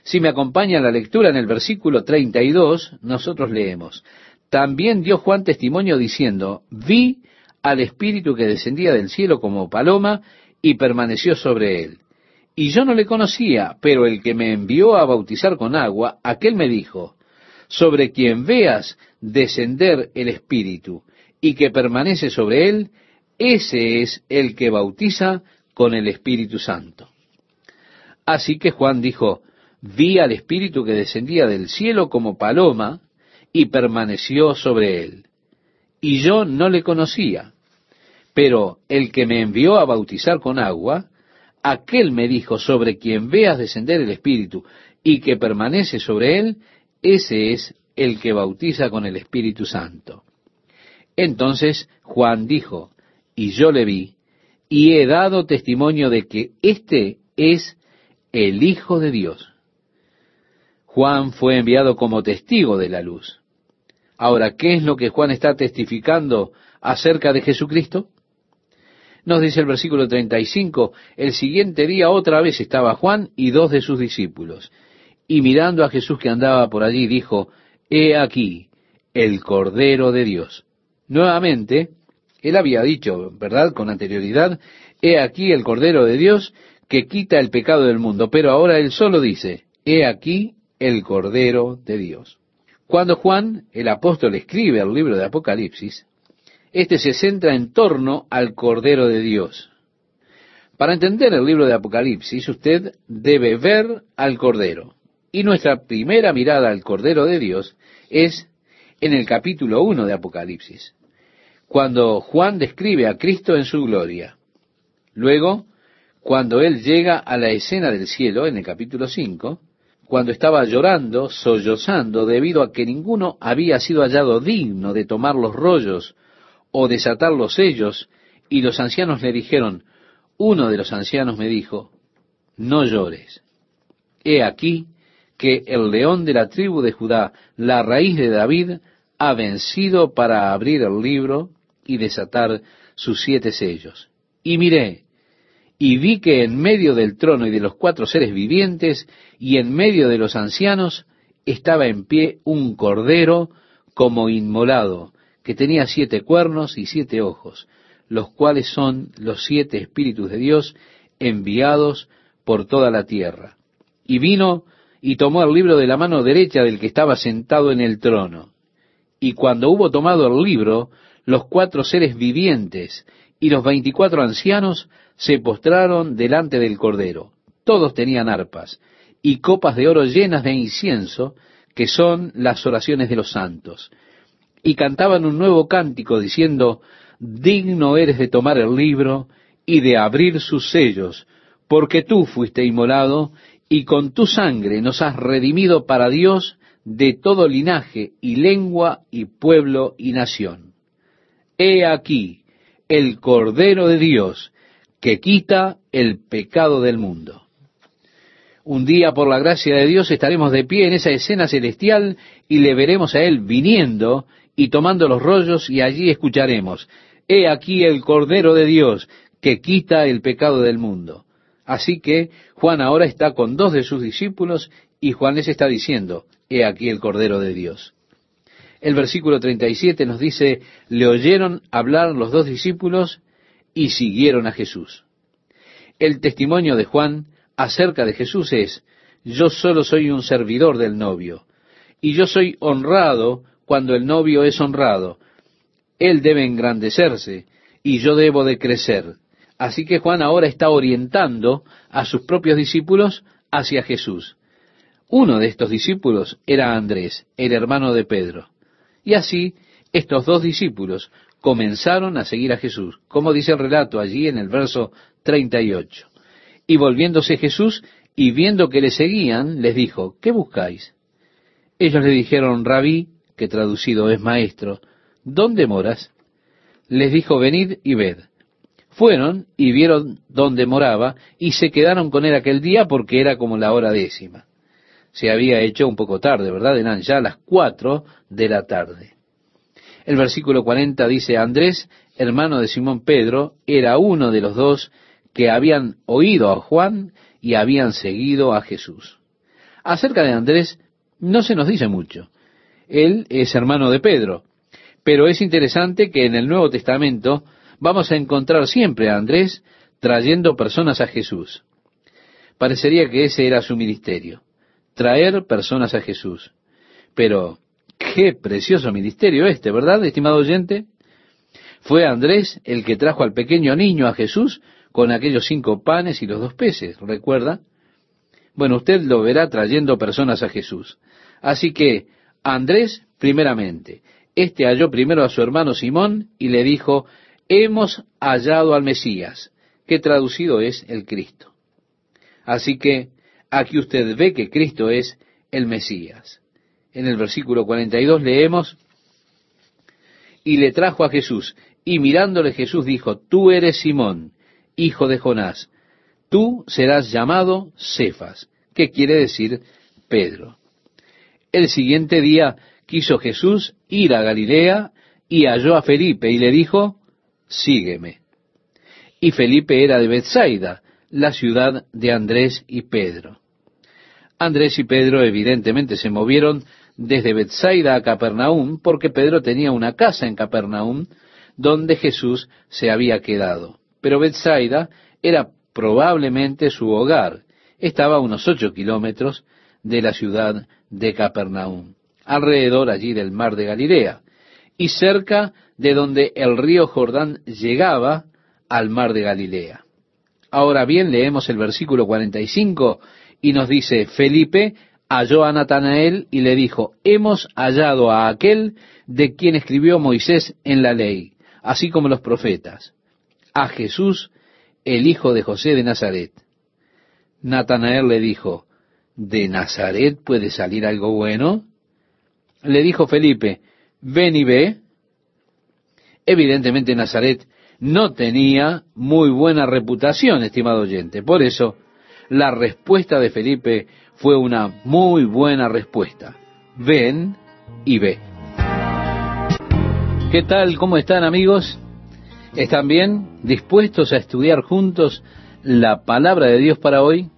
Si me acompaña la lectura en el versículo 32, nosotros leemos, también dio Juan testimonio diciendo, vi al Espíritu que descendía del cielo como paloma y permaneció sobre él. Y yo no le conocía, pero el que me envió a bautizar con agua, aquel me dijo, sobre quien veas descender el Espíritu y que permanece sobre él, ese es el que bautiza con el Espíritu Santo. Así que Juan dijo, vi al Espíritu que descendía del cielo como paloma y permaneció sobre él. Y yo no le conocía, pero el que me envió a bautizar con agua, aquel me dijo, sobre quien veas descender el Espíritu y que permanece sobre él, ese es el que bautiza con el Espíritu Santo. Entonces Juan dijo, y yo le vi, y he dado testimonio de que éste es el Hijo de Dios. Juan fue enviado como testigo de la luz. Ahora, ¿qué es lo que Juan está testificando acerca de Jesucristo? Nos dice el versículo 35, el siguiente día otra vez estaba Juan y dos de sus discípulos, y mirando a Jesús que andaba por allí, dijo, He aquí el Cordero de Dios. Nuevamente, él había dicho, ¿verdad?, con anterioridad, He aquí el Cordero de Dios que quita el pecado del mundo, pero ahora él solo dice, He aquí el Cordero de Dios. Cuando Juan, el apóstol, escribe el libro de Apocalipsis, este se centra en torno al Cordero de Dios. Para entender el libro de Apocalipsis, usted debe ver al Cordero. Y nuestra primera mirada al Cordero de Dios es en el capítulo 1 de Apocalipsis, cuando Juan describe a Cristo en su gloria. Luego, cuando él llega a la escena del cielo, en el capítulo 5, cuando estaba llorando, sollozando, debido a que ninguno había sido hallado digno de tomar los rollos o desatar los sellos, y los ancianos le dijeron, uno de los ancianos me dijo, no llores. He aquí que el león de la tribu de Judá, la raíz de David, ha vencido para abrir el libro y desatar sus siete sellos. Y miré, y vi que en medio del trono y de los cuatro seres vivientes y en medio de los ancianos estaba en pie un cordero como inmolado, que tenía siete cuernos y siete ojos, los cuales son los siete espíritus de Dios enviados por toda la tierra. Y vino y tomó el libro de la mano derecha del que estaba sentado en el trono. Y cuando hubo tomado el libro, los cuatro seres vivientes y los veinticuatro ancianos se postraron delante del Cordero. Todos tenían arpas y copas de oro llenas de incienso, que son las oraciones de los santos. Y cantaban un nuevo cántico diciendo, Digno eres de tomar el libro y de abrir sus sellos, porque tú fuiste inmolado y con tu sangre nos has redimido para Dios de todo linaje y lengua y pueblo y nación. He aquí el Cordero de Dios que quita el pecado del mundo. Un día, por la gracia de Dios, estaremos de pie en esa escena celestial y le veremos a Él viniendo y tomando los rollos y allí escucharemos, He aquí el Cordero de Dios que quita el pecado del mundo. Así que Juan ahora está con dos de sus discípulos y Juan les está diciendo, He aquí el Cordero de Dios. El versículo 37 nos dice, le oyeron hablar los dos discípulos y siguieron a Jesús. El testimonio de Juan acerca de Jesús es, yo solo soy un servidor del novio, y yo soy honrado cuando el novio es honrado. Él debe engrandecerse, y yo debo de crecer. Así que Juan ahora está orientando a sus propios discípulos hacia Jesús. Uno de estos discípulos era Andrés, el hermano de Pedro. Y así estos dos discípulos comenzaron a seguir a Jesús, como dice el relato allí en el verso 38. Y volviéndose Jesús y viendo que le seguían, les dijo, ¿qué buscáis? Ellos le dijeron, Rabí, que traducido es maestro, ¿dónde moras? Les dijo, venid y ved. Fueron y vieron dónde moraba y se quedaron con él aquel día porque era como la hora décima. Se había hecho un poco tarde, ¿verdad? Eran ya las cuatro de la tarde. El versículo 40 dice, Andrés, hermano de Simón Pedro, era uno de los dos que habían oído a Juan y habían seguido a Jesús. Acerca de Andrés no se nos dice mucho. Él es hermano de Pedro, pero es interesante que en el Nuevo Testamento vamos a encontrar siempre a Andrés trayendo personas a Jesús. Parecería que ese era su ministerio, traer personas a Jesús. Pero, qué precioso ministerio este, ¿verdad, estimado oyente? Fue Andrés el que trajo al pequeño niño a Jesús con aquellos cinco panes y los dos peces, ¿recuerda? Bueno, usted lo verá trayendo personas a Jesús. Así que, Andrés, primeramente, este halló primero a su hermano Simón y le dijo, hemos hallado al Mesías, que traducido es el Cristo. Así que aquí usted ve que Cristo es el Mesías. En el versículo 42 leemos, y le trajo a Jesús, y mirándole Jesús dijo, tú eres Simón, hijo de Jonás, tú serás llamado Cefas, que quiere decir Pedro. El siguiente día quiso Jesús ir a Galilea y halló a Felipe y le dijo, sígueme. Y Felipe era de Bethsaida, la ciudad de Andrés y Pedro. Andrés y Pedro evidentemente se movieron desde Bethsaida a Capernaum porque Pedro tenía una casa en Capernaum donde Jesús se había quedado. Pero Bethsaida era probablemente su hogar. Estaba a unos ocho kilómetros de la ciudad de Capernaum, alrededor allí del mar de Galilea, y cerca de donde el río Jordán llegaba al mar de Galilea. Ahora bien, leemos el versículo 45 y nos dice, Felipe halló a Natanael y le dijo, hemos hallado a aquel de quien escribió Moisés en la ley, así como los profetas, a Jesús, el hijo de José de Nazaret. Natanael le dijo, ¿de Nazaret puede salir algo bueno? Le dijo Felipe, ven y ve. Evidentemente Nazaret no tenía muy buena reputación, estimado oyente. Por eso, la respuesta de Felipe fue una muy buena respuesta. Ven y ve. ¿Qué tal? ¿Cómo están amigos? ¿Están bien? ¿Dispuestos a estudiar juntos la palabra de Dios para hoy.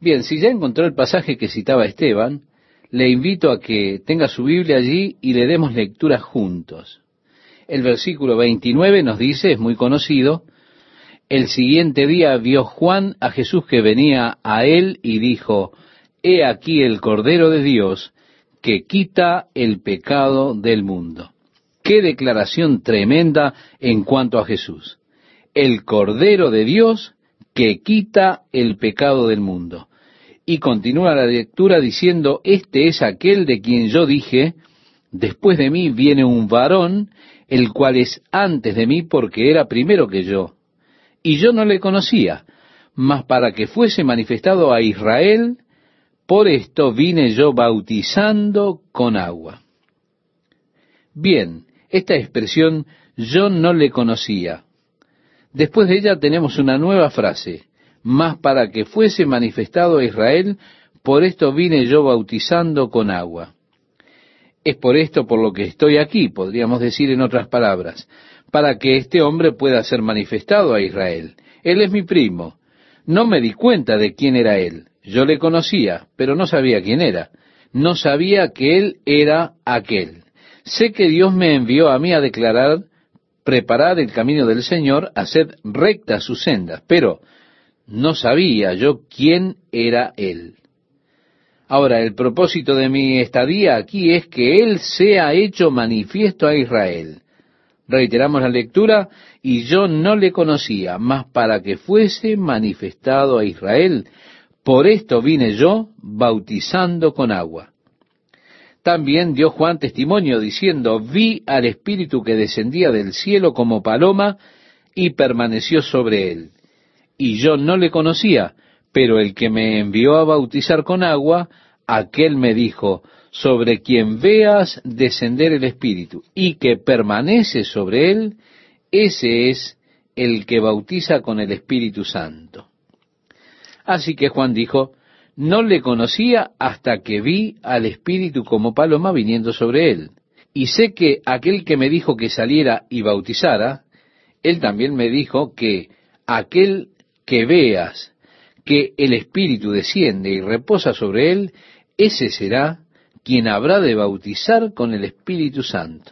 Bien, si ya encontró el pasaje que citaba Esteban, le invito a que tenga su Biblia allí y le demos lectura juntos. El versículo 29 nos dice, es muy conocido, el siguiente día vio Juan a Jesús que venía a él y dijo, He aquí el Cordero de Dios que quita el pecado del mundo. Qué declaración tremenda en cuanto a Jesús. El Cordero de Dios que quita el pecado del mundo. Y continúa la lectura diciendo, este es aquel de quien yo dije, después de mí viene un varón, el cual es antes de mí porque era primero que yo. Y yo no le conocía, mas para que fuese manifestado a Israel, por esto vine yo bautizando con agua. Bien, esta expresión yo no le conocía. Después de ella tenemos una nueva frase, más para que fuese manifestado a Israel, por esto vine yo bautizando con agua. Es por esto por lo que estoy aquí, podríamos decir en otras palabras, para que este hombre pueda ser manifestado a Israel. Él es mi primo. No me di cuenta de quién era él. Yo le conocía, pero no sabía quién era. No sabía que él era aquel. Sé que Dios me envió a mí a declarar, preparar el camino del Señor, hacer rectas sus sendas, pero no sabía yo quién era él. Ahora, el propósito de mi estadía aquí es que Él sea hecho manifiesto a Israel. Reiteramos la lectura, y yo no le conocía, mas para que fuese manifestado a Israel, por esto vine yo bautizando con agua. También dio Juan testimonio diciendo, vi al Espíritu que descendía del cielo como paloma y permaneció sobre él. Y yo no le conocía, pero el que me envió a bautizar con agua, aquel me dijo, sobre quien veas descender el Espíritu y que permanece sobre él, ese es el que bautiza con el Espíritu Santo. Así que Juan dijo, no le conocía hasta que vi al Espíritu como paloma viniendo sobre él. Y sé que aquel que me dijo que saliera y bautizara, él también me dijo que aquel que veas que el Espíritu desciende y reposa sobre él, ese será quien habrá de bautizar con el Espíritu Santo.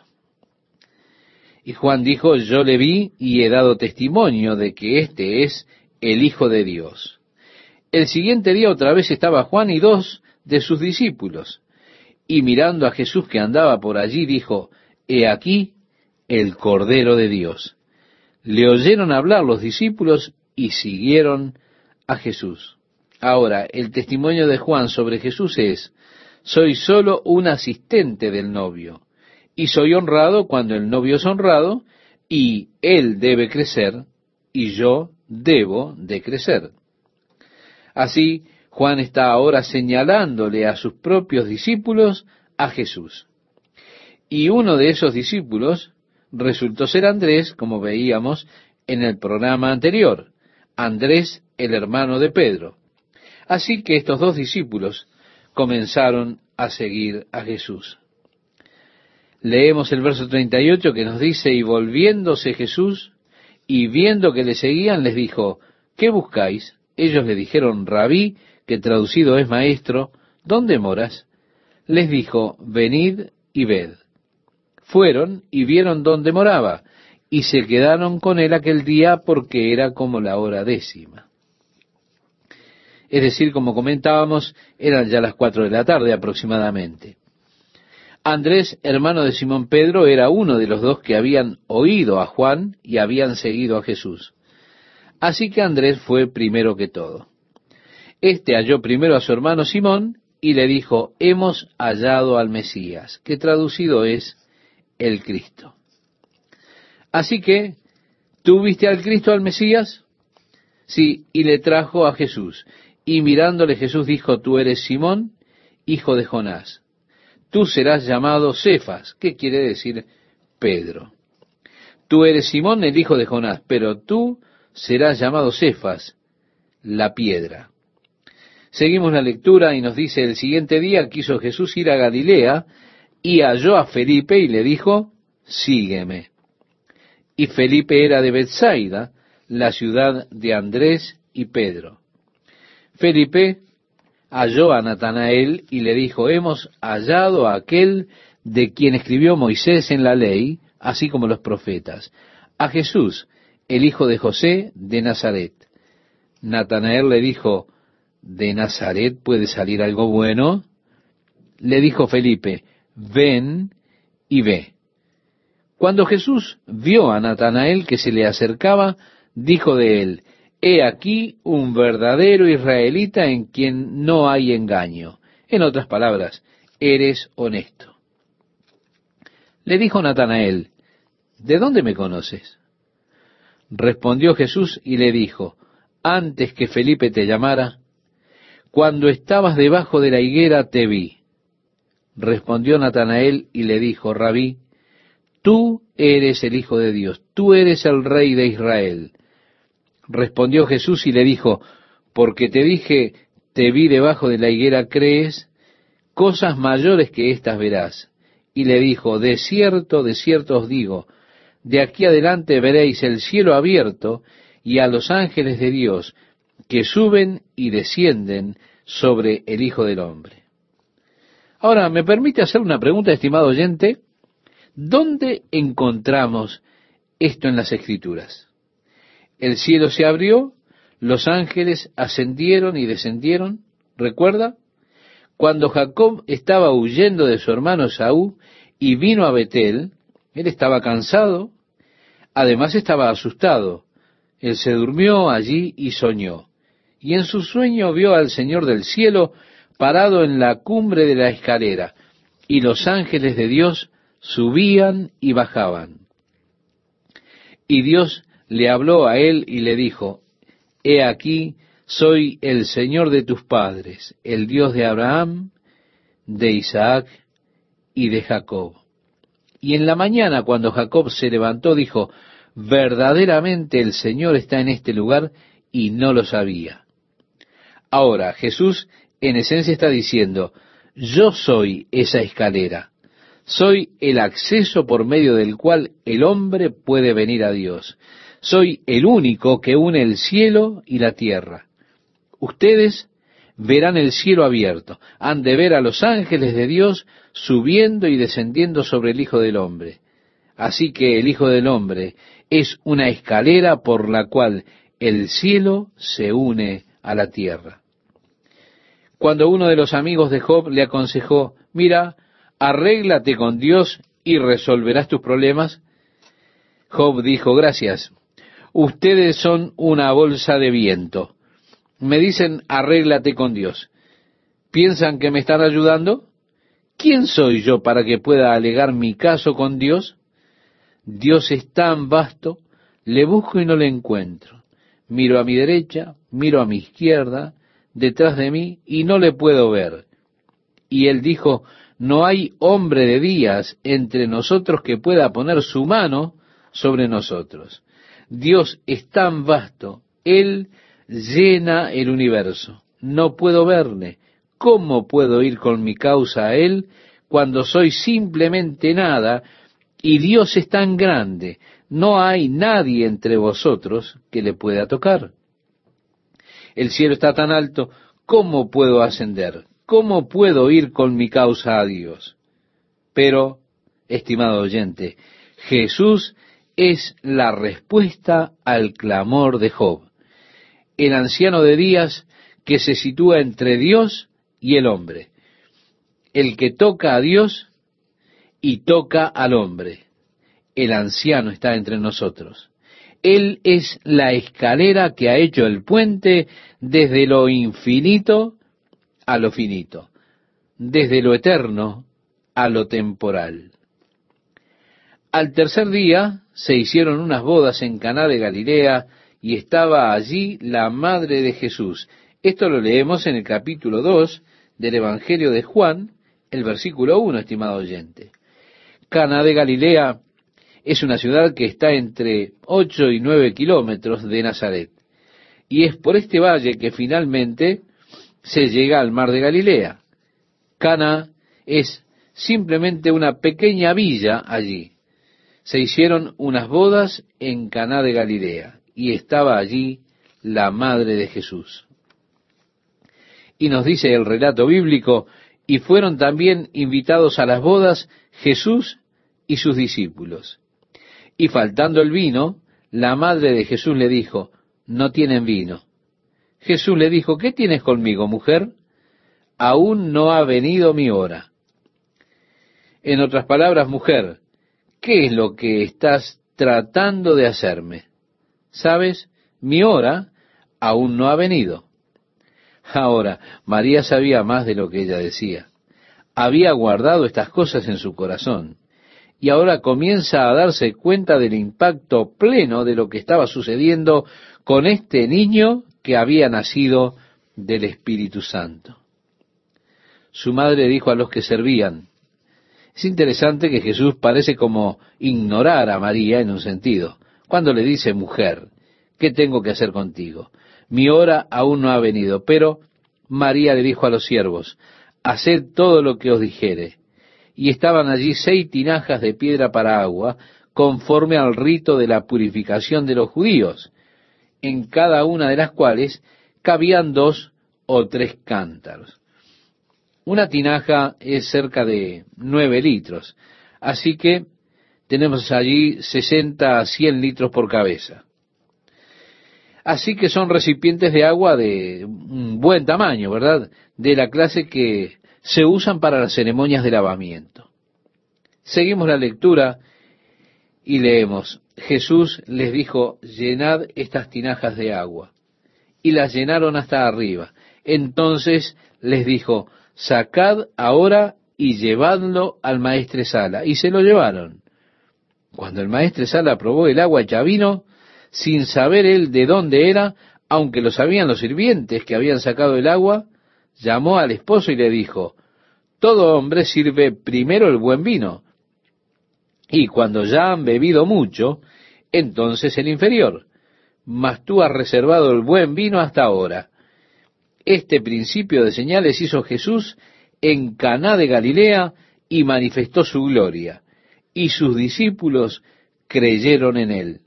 Y Juan dijo, yo le vi y he dado testimonio de que este es el Hijo de Dios. El siguiente día otra vez estaba Juan y dos de sus discípulos, y mirando a Jesús que andaba por allí, dijo, He aquí el Cordero de Dios. Le oyeron hablar los discípulos y siguieron a Jesús. Ahora, el testimonio de Juan sobre Jesús es, soy solo un asistente del novio, y soy honrado cuando el novio es honrado, y él debe crecer, y yo debo de crecer. Así, Juan está ahora señalándole a sus propios discípulos a Jesús. Y uno de esos discípulos resultó ser Andrés, como veíamos en el programa anterior, Andrés el hermano de Pedro. Así que estos dos discípulos comenzaron a seguir a Jesús. Leemos el verso 38 que nos dice, y volviéndose Jesús y viendo que le seguían, les dijo, ¿qué buscáis? Ellos le dijeron, rabí, que traducido es maestro, ¿dónde moras? Les dijo, venid y ved. Fueron y vieron dónde moraba, y se quedaron con él aquel día porque era como la hora décima. Es decir, como comentábamos, eran ya las cuatro de la tarde aproximadamente. Andrés, hermano de Simón Pedro, era uno de los dos que habían oído a Juan y habían seguido a Jesús. Así que Andrés fue primero que todo. Este halló primero a su hermano Simón y le dijo, hemos hallado al Mesías, que traducido es el Cristo. Así que, ¿tú viste al Cristo, al Mesías? Sí, y le trajo a Jesús. Y mirándole Jesús dijo, tú eres Simón, hijo de Jonás. Tú serás llamado Cefas, ¿qué quiere decir Pedro. Tú eres Simón, el hijo de Jonás, pero tú serás llamado Cefas, la piedra. Seguimos la lectura y nos dice, el siguiente día quiso Jesús ir a Galilea y halló a Felipe y le dijo, sígueme. Y Felipe era de Bethsaida, la ciudad de Andrés y Pedro. Felipe halló a Natanael y le dijo, hemos hallado a aquel de quien escribió Moisés en la ley, así como los profetas, a Jesús, el hijo de José de Nazaret. Natanael le dijo, ¿de Nazaret puede salir algo bueno? Le dijo Felipe, ven y ve. Cuando Jesús vio a Natanael que se le acercaba, dijo de él, He aquí un verdadero israelita en quien no hay engaño. En otras palabras, eres honesto. Le dijo Natanael, ¿de dónde me conoces? Respondió Jesús y le dijo, antes que Felipe te llamara, cuando estabas debajo de la higuera te vi. Respondió Natanael y le dijo, Rabí, tú eres el Hijo de Dios, tú eres el Rey de Israel. Respondió Jesús y le dijo, porque te dije, te vi debajo de la higuera, ¿crees? Cosas mayores que estas verás. Y le dijo, de cierto, de cierto os digo, de aquí adelante veréis el cielo abierto y a los ángeles de Dios que suben y descienden sobre el Hijo del Hombre. Ahora, ¿me permite hacer una pregunta, estimado oyente? ¿Dónde encontramos esto en las Escrituras? El cielo se abrió, los ángeles ascendieron y descendieron. ¿Recuerda? Cuando Jacob estaba huyendo de su hermano Saúl y vino a Betel, él estaba cansado, además estaba asustado. Él se durmió allí y soñó. Y en su sueño vio al Señor del cielo parado en la cumbre de la escalera, y los ángeles de Dios subían y bajaban. Y Dios le habló a él y le dijo, He aquí, soy el Señor de tus padres, el Dios de Abraham, de Isaac y de Jacob. Y en la mañana, cuando Jacob se levantó, dijo, verdaderamente el Señor está en este lugar y no lo sabía. Ahora, Jesús en esencia está diciendo, yo soy esa escalera, soy el acceso por medio del cual el hombre puede venir a Dios. Soy el único que une el cielo y la tierra. Ustedes verán el cielo abierto, han de ver a los ángeles de Dios subiendo y descendiendo sobre el Hijo del Hombre. Así que el Hijo del Hombre es una escalera por la cual el cielo se une a la tierra. Cuando uno de los amigos de Job le aconsejó, mira, arréglate con Dios y resolverás tus problemas, Job dijo, gracias, ustedes son una bolsa de viento. Me dicen, arréglate con Dios. ¿Piensan que me están ayudando? ¿Quién soy yo para que pueda alegar mi caso con Dios? Dios es tan vasto, le busco y no le encuentro. Miro a mi derecha, miro a mi izquierda, detrás de mí, y no le puedo ver. Y él dijo, no hay hombre de días entre nosotros que pueda poner su mano sobre nosotros. Dios es tan vasto, Él llena el universo. No puedo verle. ¿Cómo puedo ir con mi causa a Él cuando soy simplemente nada y Dios es tan grande? No hay nadie entre vosotros que le pueda tocar. El cielo está tan alto, ¿cómo puedo ascender? ¿Cómo puedo ir con mi causa a Dios? Pero, estimado oyente, Jesús es la respuesta al clamor de Job, el anciano de días que se sitúa entre Dios y el hombre, el que toca a Dios y toca al hombre. El anciano está entre nosotros. Él es la escalera que ha hecho el puente desde lo infinito a lo finito, desde lo eterno a lo temporal. Al tercer día se hicieron unas bodas en Caná de Galilea y estaba allí la madre de Jesús. Esto lo leemos en el capítulo 2 del Evangelio de Juan, el versículo 1, estimado oyente. Caná de Galilea es una ciudad que está entre 8 y 9 kilómetros de Nazaret. Y es por este valle que finalmente se llega al mar de Galilea. Cana es simplemente una pequeña villa allí se hicieron unas bodas en Caná de Galilea y estaba allí la madre de Jesús. Y nos dice el relato bíblico, y fueron también invitados a las bodas Jesús y sus discípulos. Y faltando el vino, la madre de Jesús le dijo, no tienen vino. Jesús le dijo, ¿qué tienes conmigo, mujer? Aún no ha venido mi hora. En otras palabras, mujer, ¿qué es lo que estás tratando de hacerme? ¿Sabes? Mi hora aún no ha venido. Ahora, María sabía más de lo que ella decía. Había guardado estas cosas en su corazón y ahora comienza a darse cuenta del impacto pleno de lo que estaba sucediendo con este niño que había nacido del Espíritu Santo. Su madre dijo a los que servían, es interesante que Jesús parece como ignorar a María en un sentido, cuando le dice, mujer, ¿qué tengo que hacer contigo? Mi hora aún no ha venido, pero María le dijo a los siervos, haced todo lo que os dijere. Y estaban allí seis tinajas de piedra para agua, conforme al rito de la purificación de los judíos, en cada una de las cuales cabían dos o tres cántaros. Una tinaja es cerca de nueve litros, así que tenemos allí sesenta a cien litros por cabeza. Así que son recipientes de agua de un buen tamaño, ¿verdad? De la clase que se usan para las ceremonias de lavamiento. Seguimos la lectura y leemos, Jesús les dijo, llenad estas tinajas de agua. Y las llenaron hasta arriba. Entonces les dijo, sacad ahora y llevadlo al maestresala. Y se lo llevaron. Cuando el maestresala probó el agua ya vino, sin saber él de dónde era, aunque lo sabían los sirvientes que habían sacado el agua, llamó al esposo y le dijo, todo hombre sirve primero el buen vino, y cuando ya han bebido mucho, entonces el inferior, mas tú has reservado el buen vino hasta ahora. Este principio de señales hizo Jesús en Caná de Galilea y manifestó su gloria, y sus discípulos creyeron en él.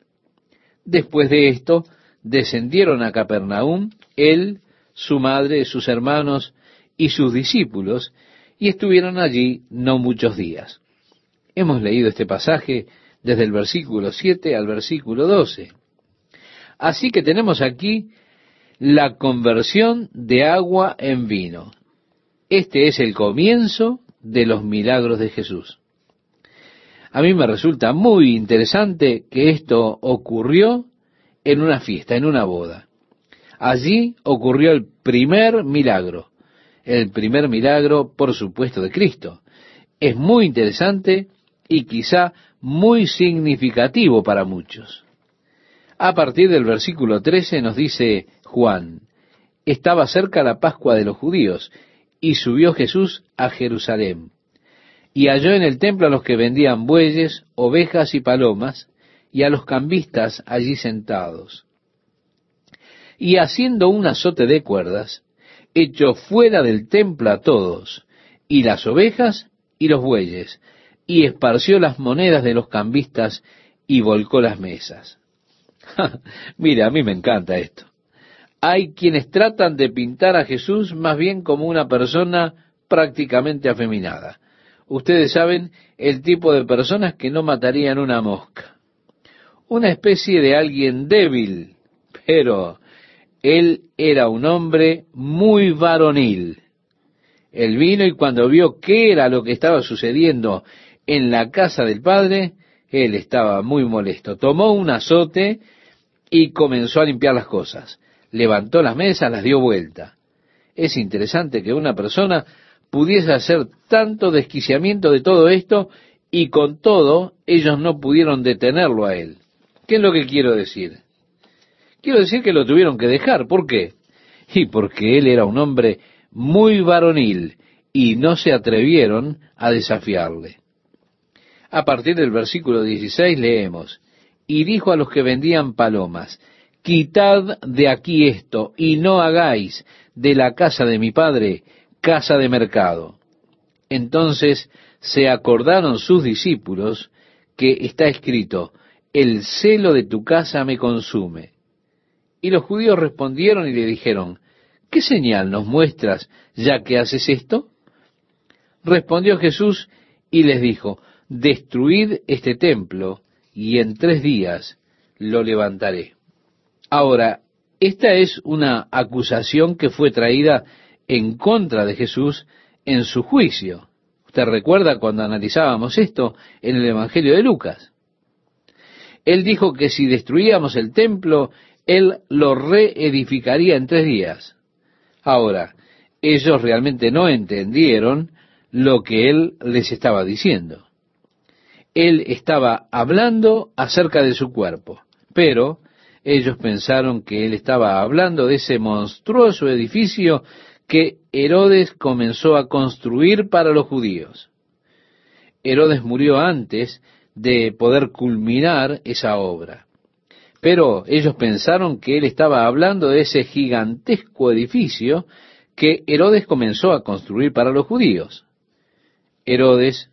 Después de esto, descendieron a Capernaum, él, su madre, sus hermanos y sus discípulos, y estuvieron allí no muchos días. Hemos leído este pasaje desde el versículo 7 al versículo 12. Así que tenemos aquí la conversión de agua en vino. Este es el comienzo de los milagros de Jesús. A mí me resulta muy interesante que esto ocurrió en una fiesta, en una boda. Allí ocurrió el primer milagro, el primer milagro, por supuesto, de Cristo. Es muy interesante y quizá muy significativo para muchos. A partir del versículo 13 nos dice Juan, estaba cerca la Pascua de los judíos y subió Jesús a Jerusalén y halló en el templo a los que vendían bueyes, ovejas y palomas, y a los cambistas allí sentados. Y haciendo un azote de cuerdas, echó fuera del templo a todos, y las ovejas y los bueyes, y esparció las monedas de los cambistas y volcó las mesas. Mira, a mí me encanta esto. Hay quienes tratan de pintar a Jesús más bien como una persona prácticamente afeminada. Ustedes saben el tipo de personas que no matarían una mosca. Una especie de alguien débil, pero él era un hombre muy varonil. Él vino y cuando vio qué era lo que estaba sucediendo en la casa del padre, él estaba muy molesto. Tomó un azote y comenzó a limpiar las cosas. Levantó las mesas, las dio vuelta. Es interesante que una persona pudiese hacer tanto desquiciamiento de todo esto y con todo ellos no pudieron detenerlo a él. ¿Qué es lo que quiero decir? Quiero decir que lo tuvieron que dejar. ¿Por qué? Y porque él era un hombre muy varonil y no se atrevieron a desafiarle. A partir del versículo 16 leemos, y dijo a los que vendían palomas, quitad de aquí esto y no hagáis de la casa de mi padre casa de mercado. Entonces se acordaron sus discípulos que está escrito, el celo de tu casa me consume. Y los judíos respondieron y le dijeron, ¿qué señal nos muestras ya que haces esto? Respondió Jesús y les dijo, destruid este templo y en tres días lo levantaré. Ahora, esta es una acusación que fue traída en contra de Jesús en su juicio. Usted recuerda cuando analizábamos esto en el Evangelio de Lucas. Él dijo que si destruíamos el templo, Él lo reedificaría en tres días. Ahora, ellos realmente no entendieron lo que Él les estaba diciendo. Él estaba hablando acerca de su cuerpo, pero ellos pensaron que Él estaba hablando de ese monstruoso edificio que Herodes comenzó a construir para los judíos. Herodes murió antes de poder culminar esa obra. Pero ellos pensaron que él estaba hablando de ese gigantesco edificio que Herodes comenzó a construir para los judíos. Herodes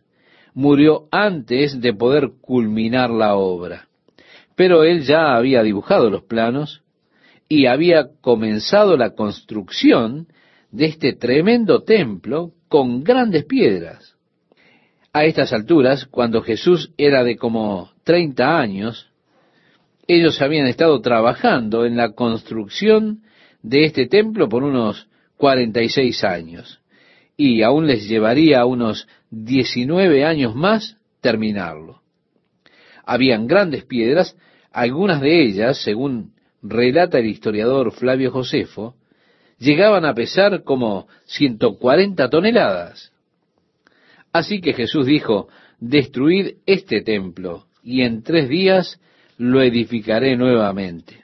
murió antes de poder culminar la obra, pero él ya había dibujado los planos y había comenzado la construcción de este tremendo templo con grandes piedras. A estas alturas, cuando Jesús era de como 30 años, ellos habían estado trabajando en la construcción de este templo por unos 46 años, y aún les llevaría unos 19 años más terminarlo. Habían grandes piedras, algunas de ellas, según relata el historiador Flavio Josefo, llegaban a pesar como 140 toneladas. Así que Jesús dijo, destruid este templo y en tres días lo edificaré nuevamente.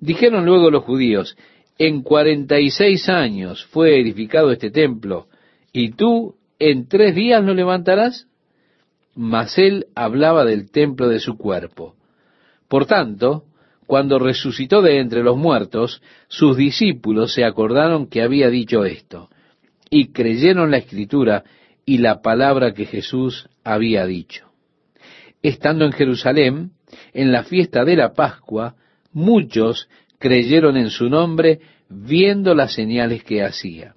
Dijeron luego los judíos, en cuarenta y seis años fue edificado este templo, y tú en tres días lo levantarás. Mas él hablaba del templo de su cuerpo. Por tanto, cuando resucitó de entre los muertos, sus discípulos se acordaron que había dicho esto, y creyeron la escritura y la palabra que Jesús había dicho. Estando en Jerusalén, en la fiesta de la Pascua, muchos creyeron en su nombre viendo las señales que hacía.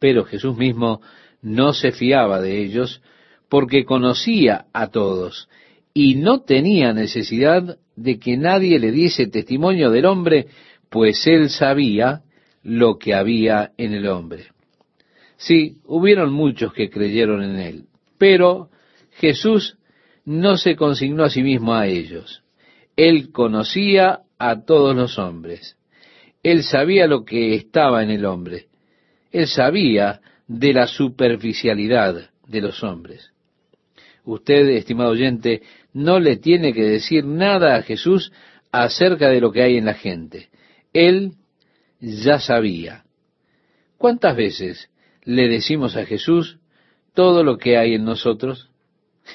Pero Jesús mismo no se fiaba de ellos porque conocía a todos y no tenía necesidad de que nadie le diese testimonio del hombre, pues él sabía lo que había en el hombre. Sí, hubieron muchos que creyeron en él, pero Jesús no se consignó a sí mismo a ellos. Él conocía a todos los hombres. Él sabía lo que estaba en el hombre. Él sabía de la superficialidad de los hombres. Usted, estimado oyente, no le tiene que decir nada a Jesús acerca de lo que hay en la gente. Él ya sabía. ¿Cuántas veces le decimos a Jesús todo lo que hay en nosotros?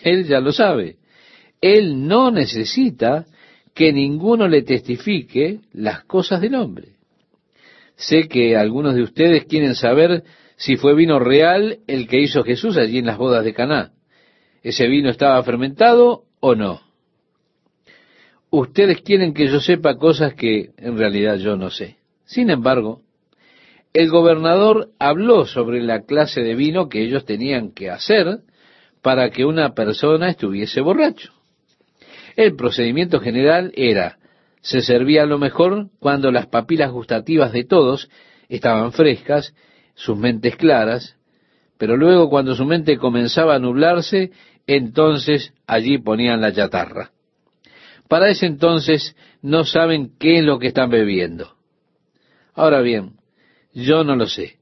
Él ya lo sabe. Él no necesita que ninguno le testifique las cosas del hombre. Sé que algunos de ustedes quieren saber si fue vino real el que hizo Jesús allí en las bodas de Caná. ¿Ese vino estaba fermentado o no? Ustedes quieren que yo sepa cosas que en realidad yo no sé. Sin embargo, el gobernador habló sobre la clase de vino que ellos tenían que hacer para que una persona estuviese borracho. El procedimiento general era, se servía lo mejor cuando las papilas gustativas de todos estaban frescas, sus mentes claras, pero luego cuando su mente comenzaba a nublarse, entonces allí ponían la chatarra. Para ese entonces no saben qué es lo que están bebiendo. Ahora bien, yo no lo sé.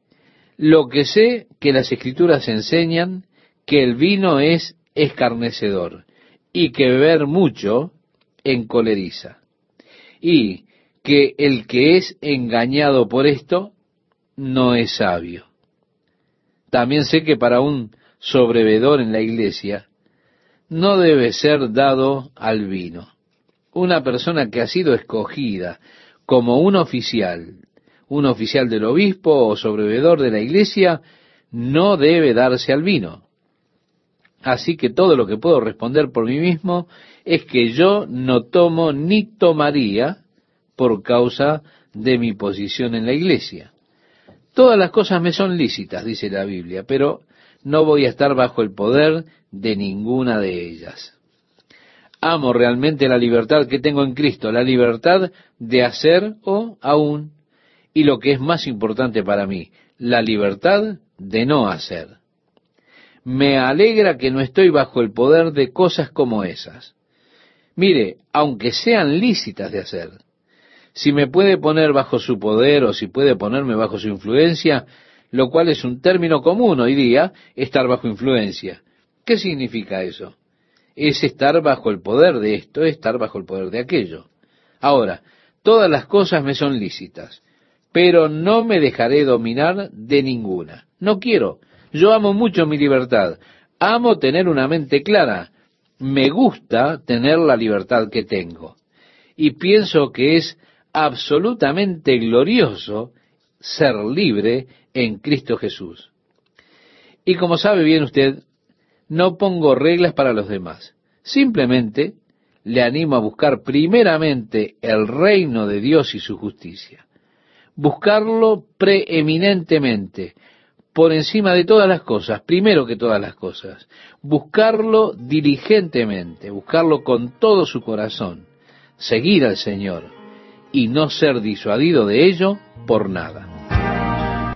Lo que sé que las escrituras enseñan que el vino es escarnecedor y que beber mucho encoleriza. Y que el que es engañado por esto no es sabio. También sé que para un sobrevedor en la iglesia no debe ser dado al vino. Una persona que ha sido escogida como un oficial, un oficial del obispo o sobrevedor de la iglesia, no debe darse al vino. Así que todo lo que puedo responder por mí mismo es que yo no tomo ni tomaría por causa de mi posición en la iglesia. Todas las cosas me son lícitas, dice la Biblia, pero no voy a estar bajo el poder de ninguna de ellas. Amo realmente la libertad que tengo en Cristo, la libertad de hacer o aún, y lo que es más importante para mí, la libertad de no hacer. Me alegra que no estoy bajo el poder de cosas como esas. Mire, aunque sean lícitas de hacer, si me puede poner bajo su poder o si puede ponerme bajo su influencia, lo cual es un término común hoy día, estar bajo influencia. ¿Qué significa eso? Es estar bajo el poder de esto, estar bajo el poder de aquello. Ahora, todas las cosas me son lícitas, pero no me dejaré dominar de ninguna. No quiero. Yo amo mucho mi libertad. Amo tener una mente clara. Me gusta tener la libertad que tengo. Y pienso que es absolutamente glorioso ser libre en Cristo Jesús. Y como sabe bien usted, no pongo reglas para los demás. Simplemente le animo a buscar primeramente el reino de Dios y su justicia. Buscarlo preeminentemente, por encima de todas las cosas, primero que todas las cosas. Buscarlo diligentemente, buscarlo con todo su corazón. Seguir al Señor y no ser disuadido de ello por nada.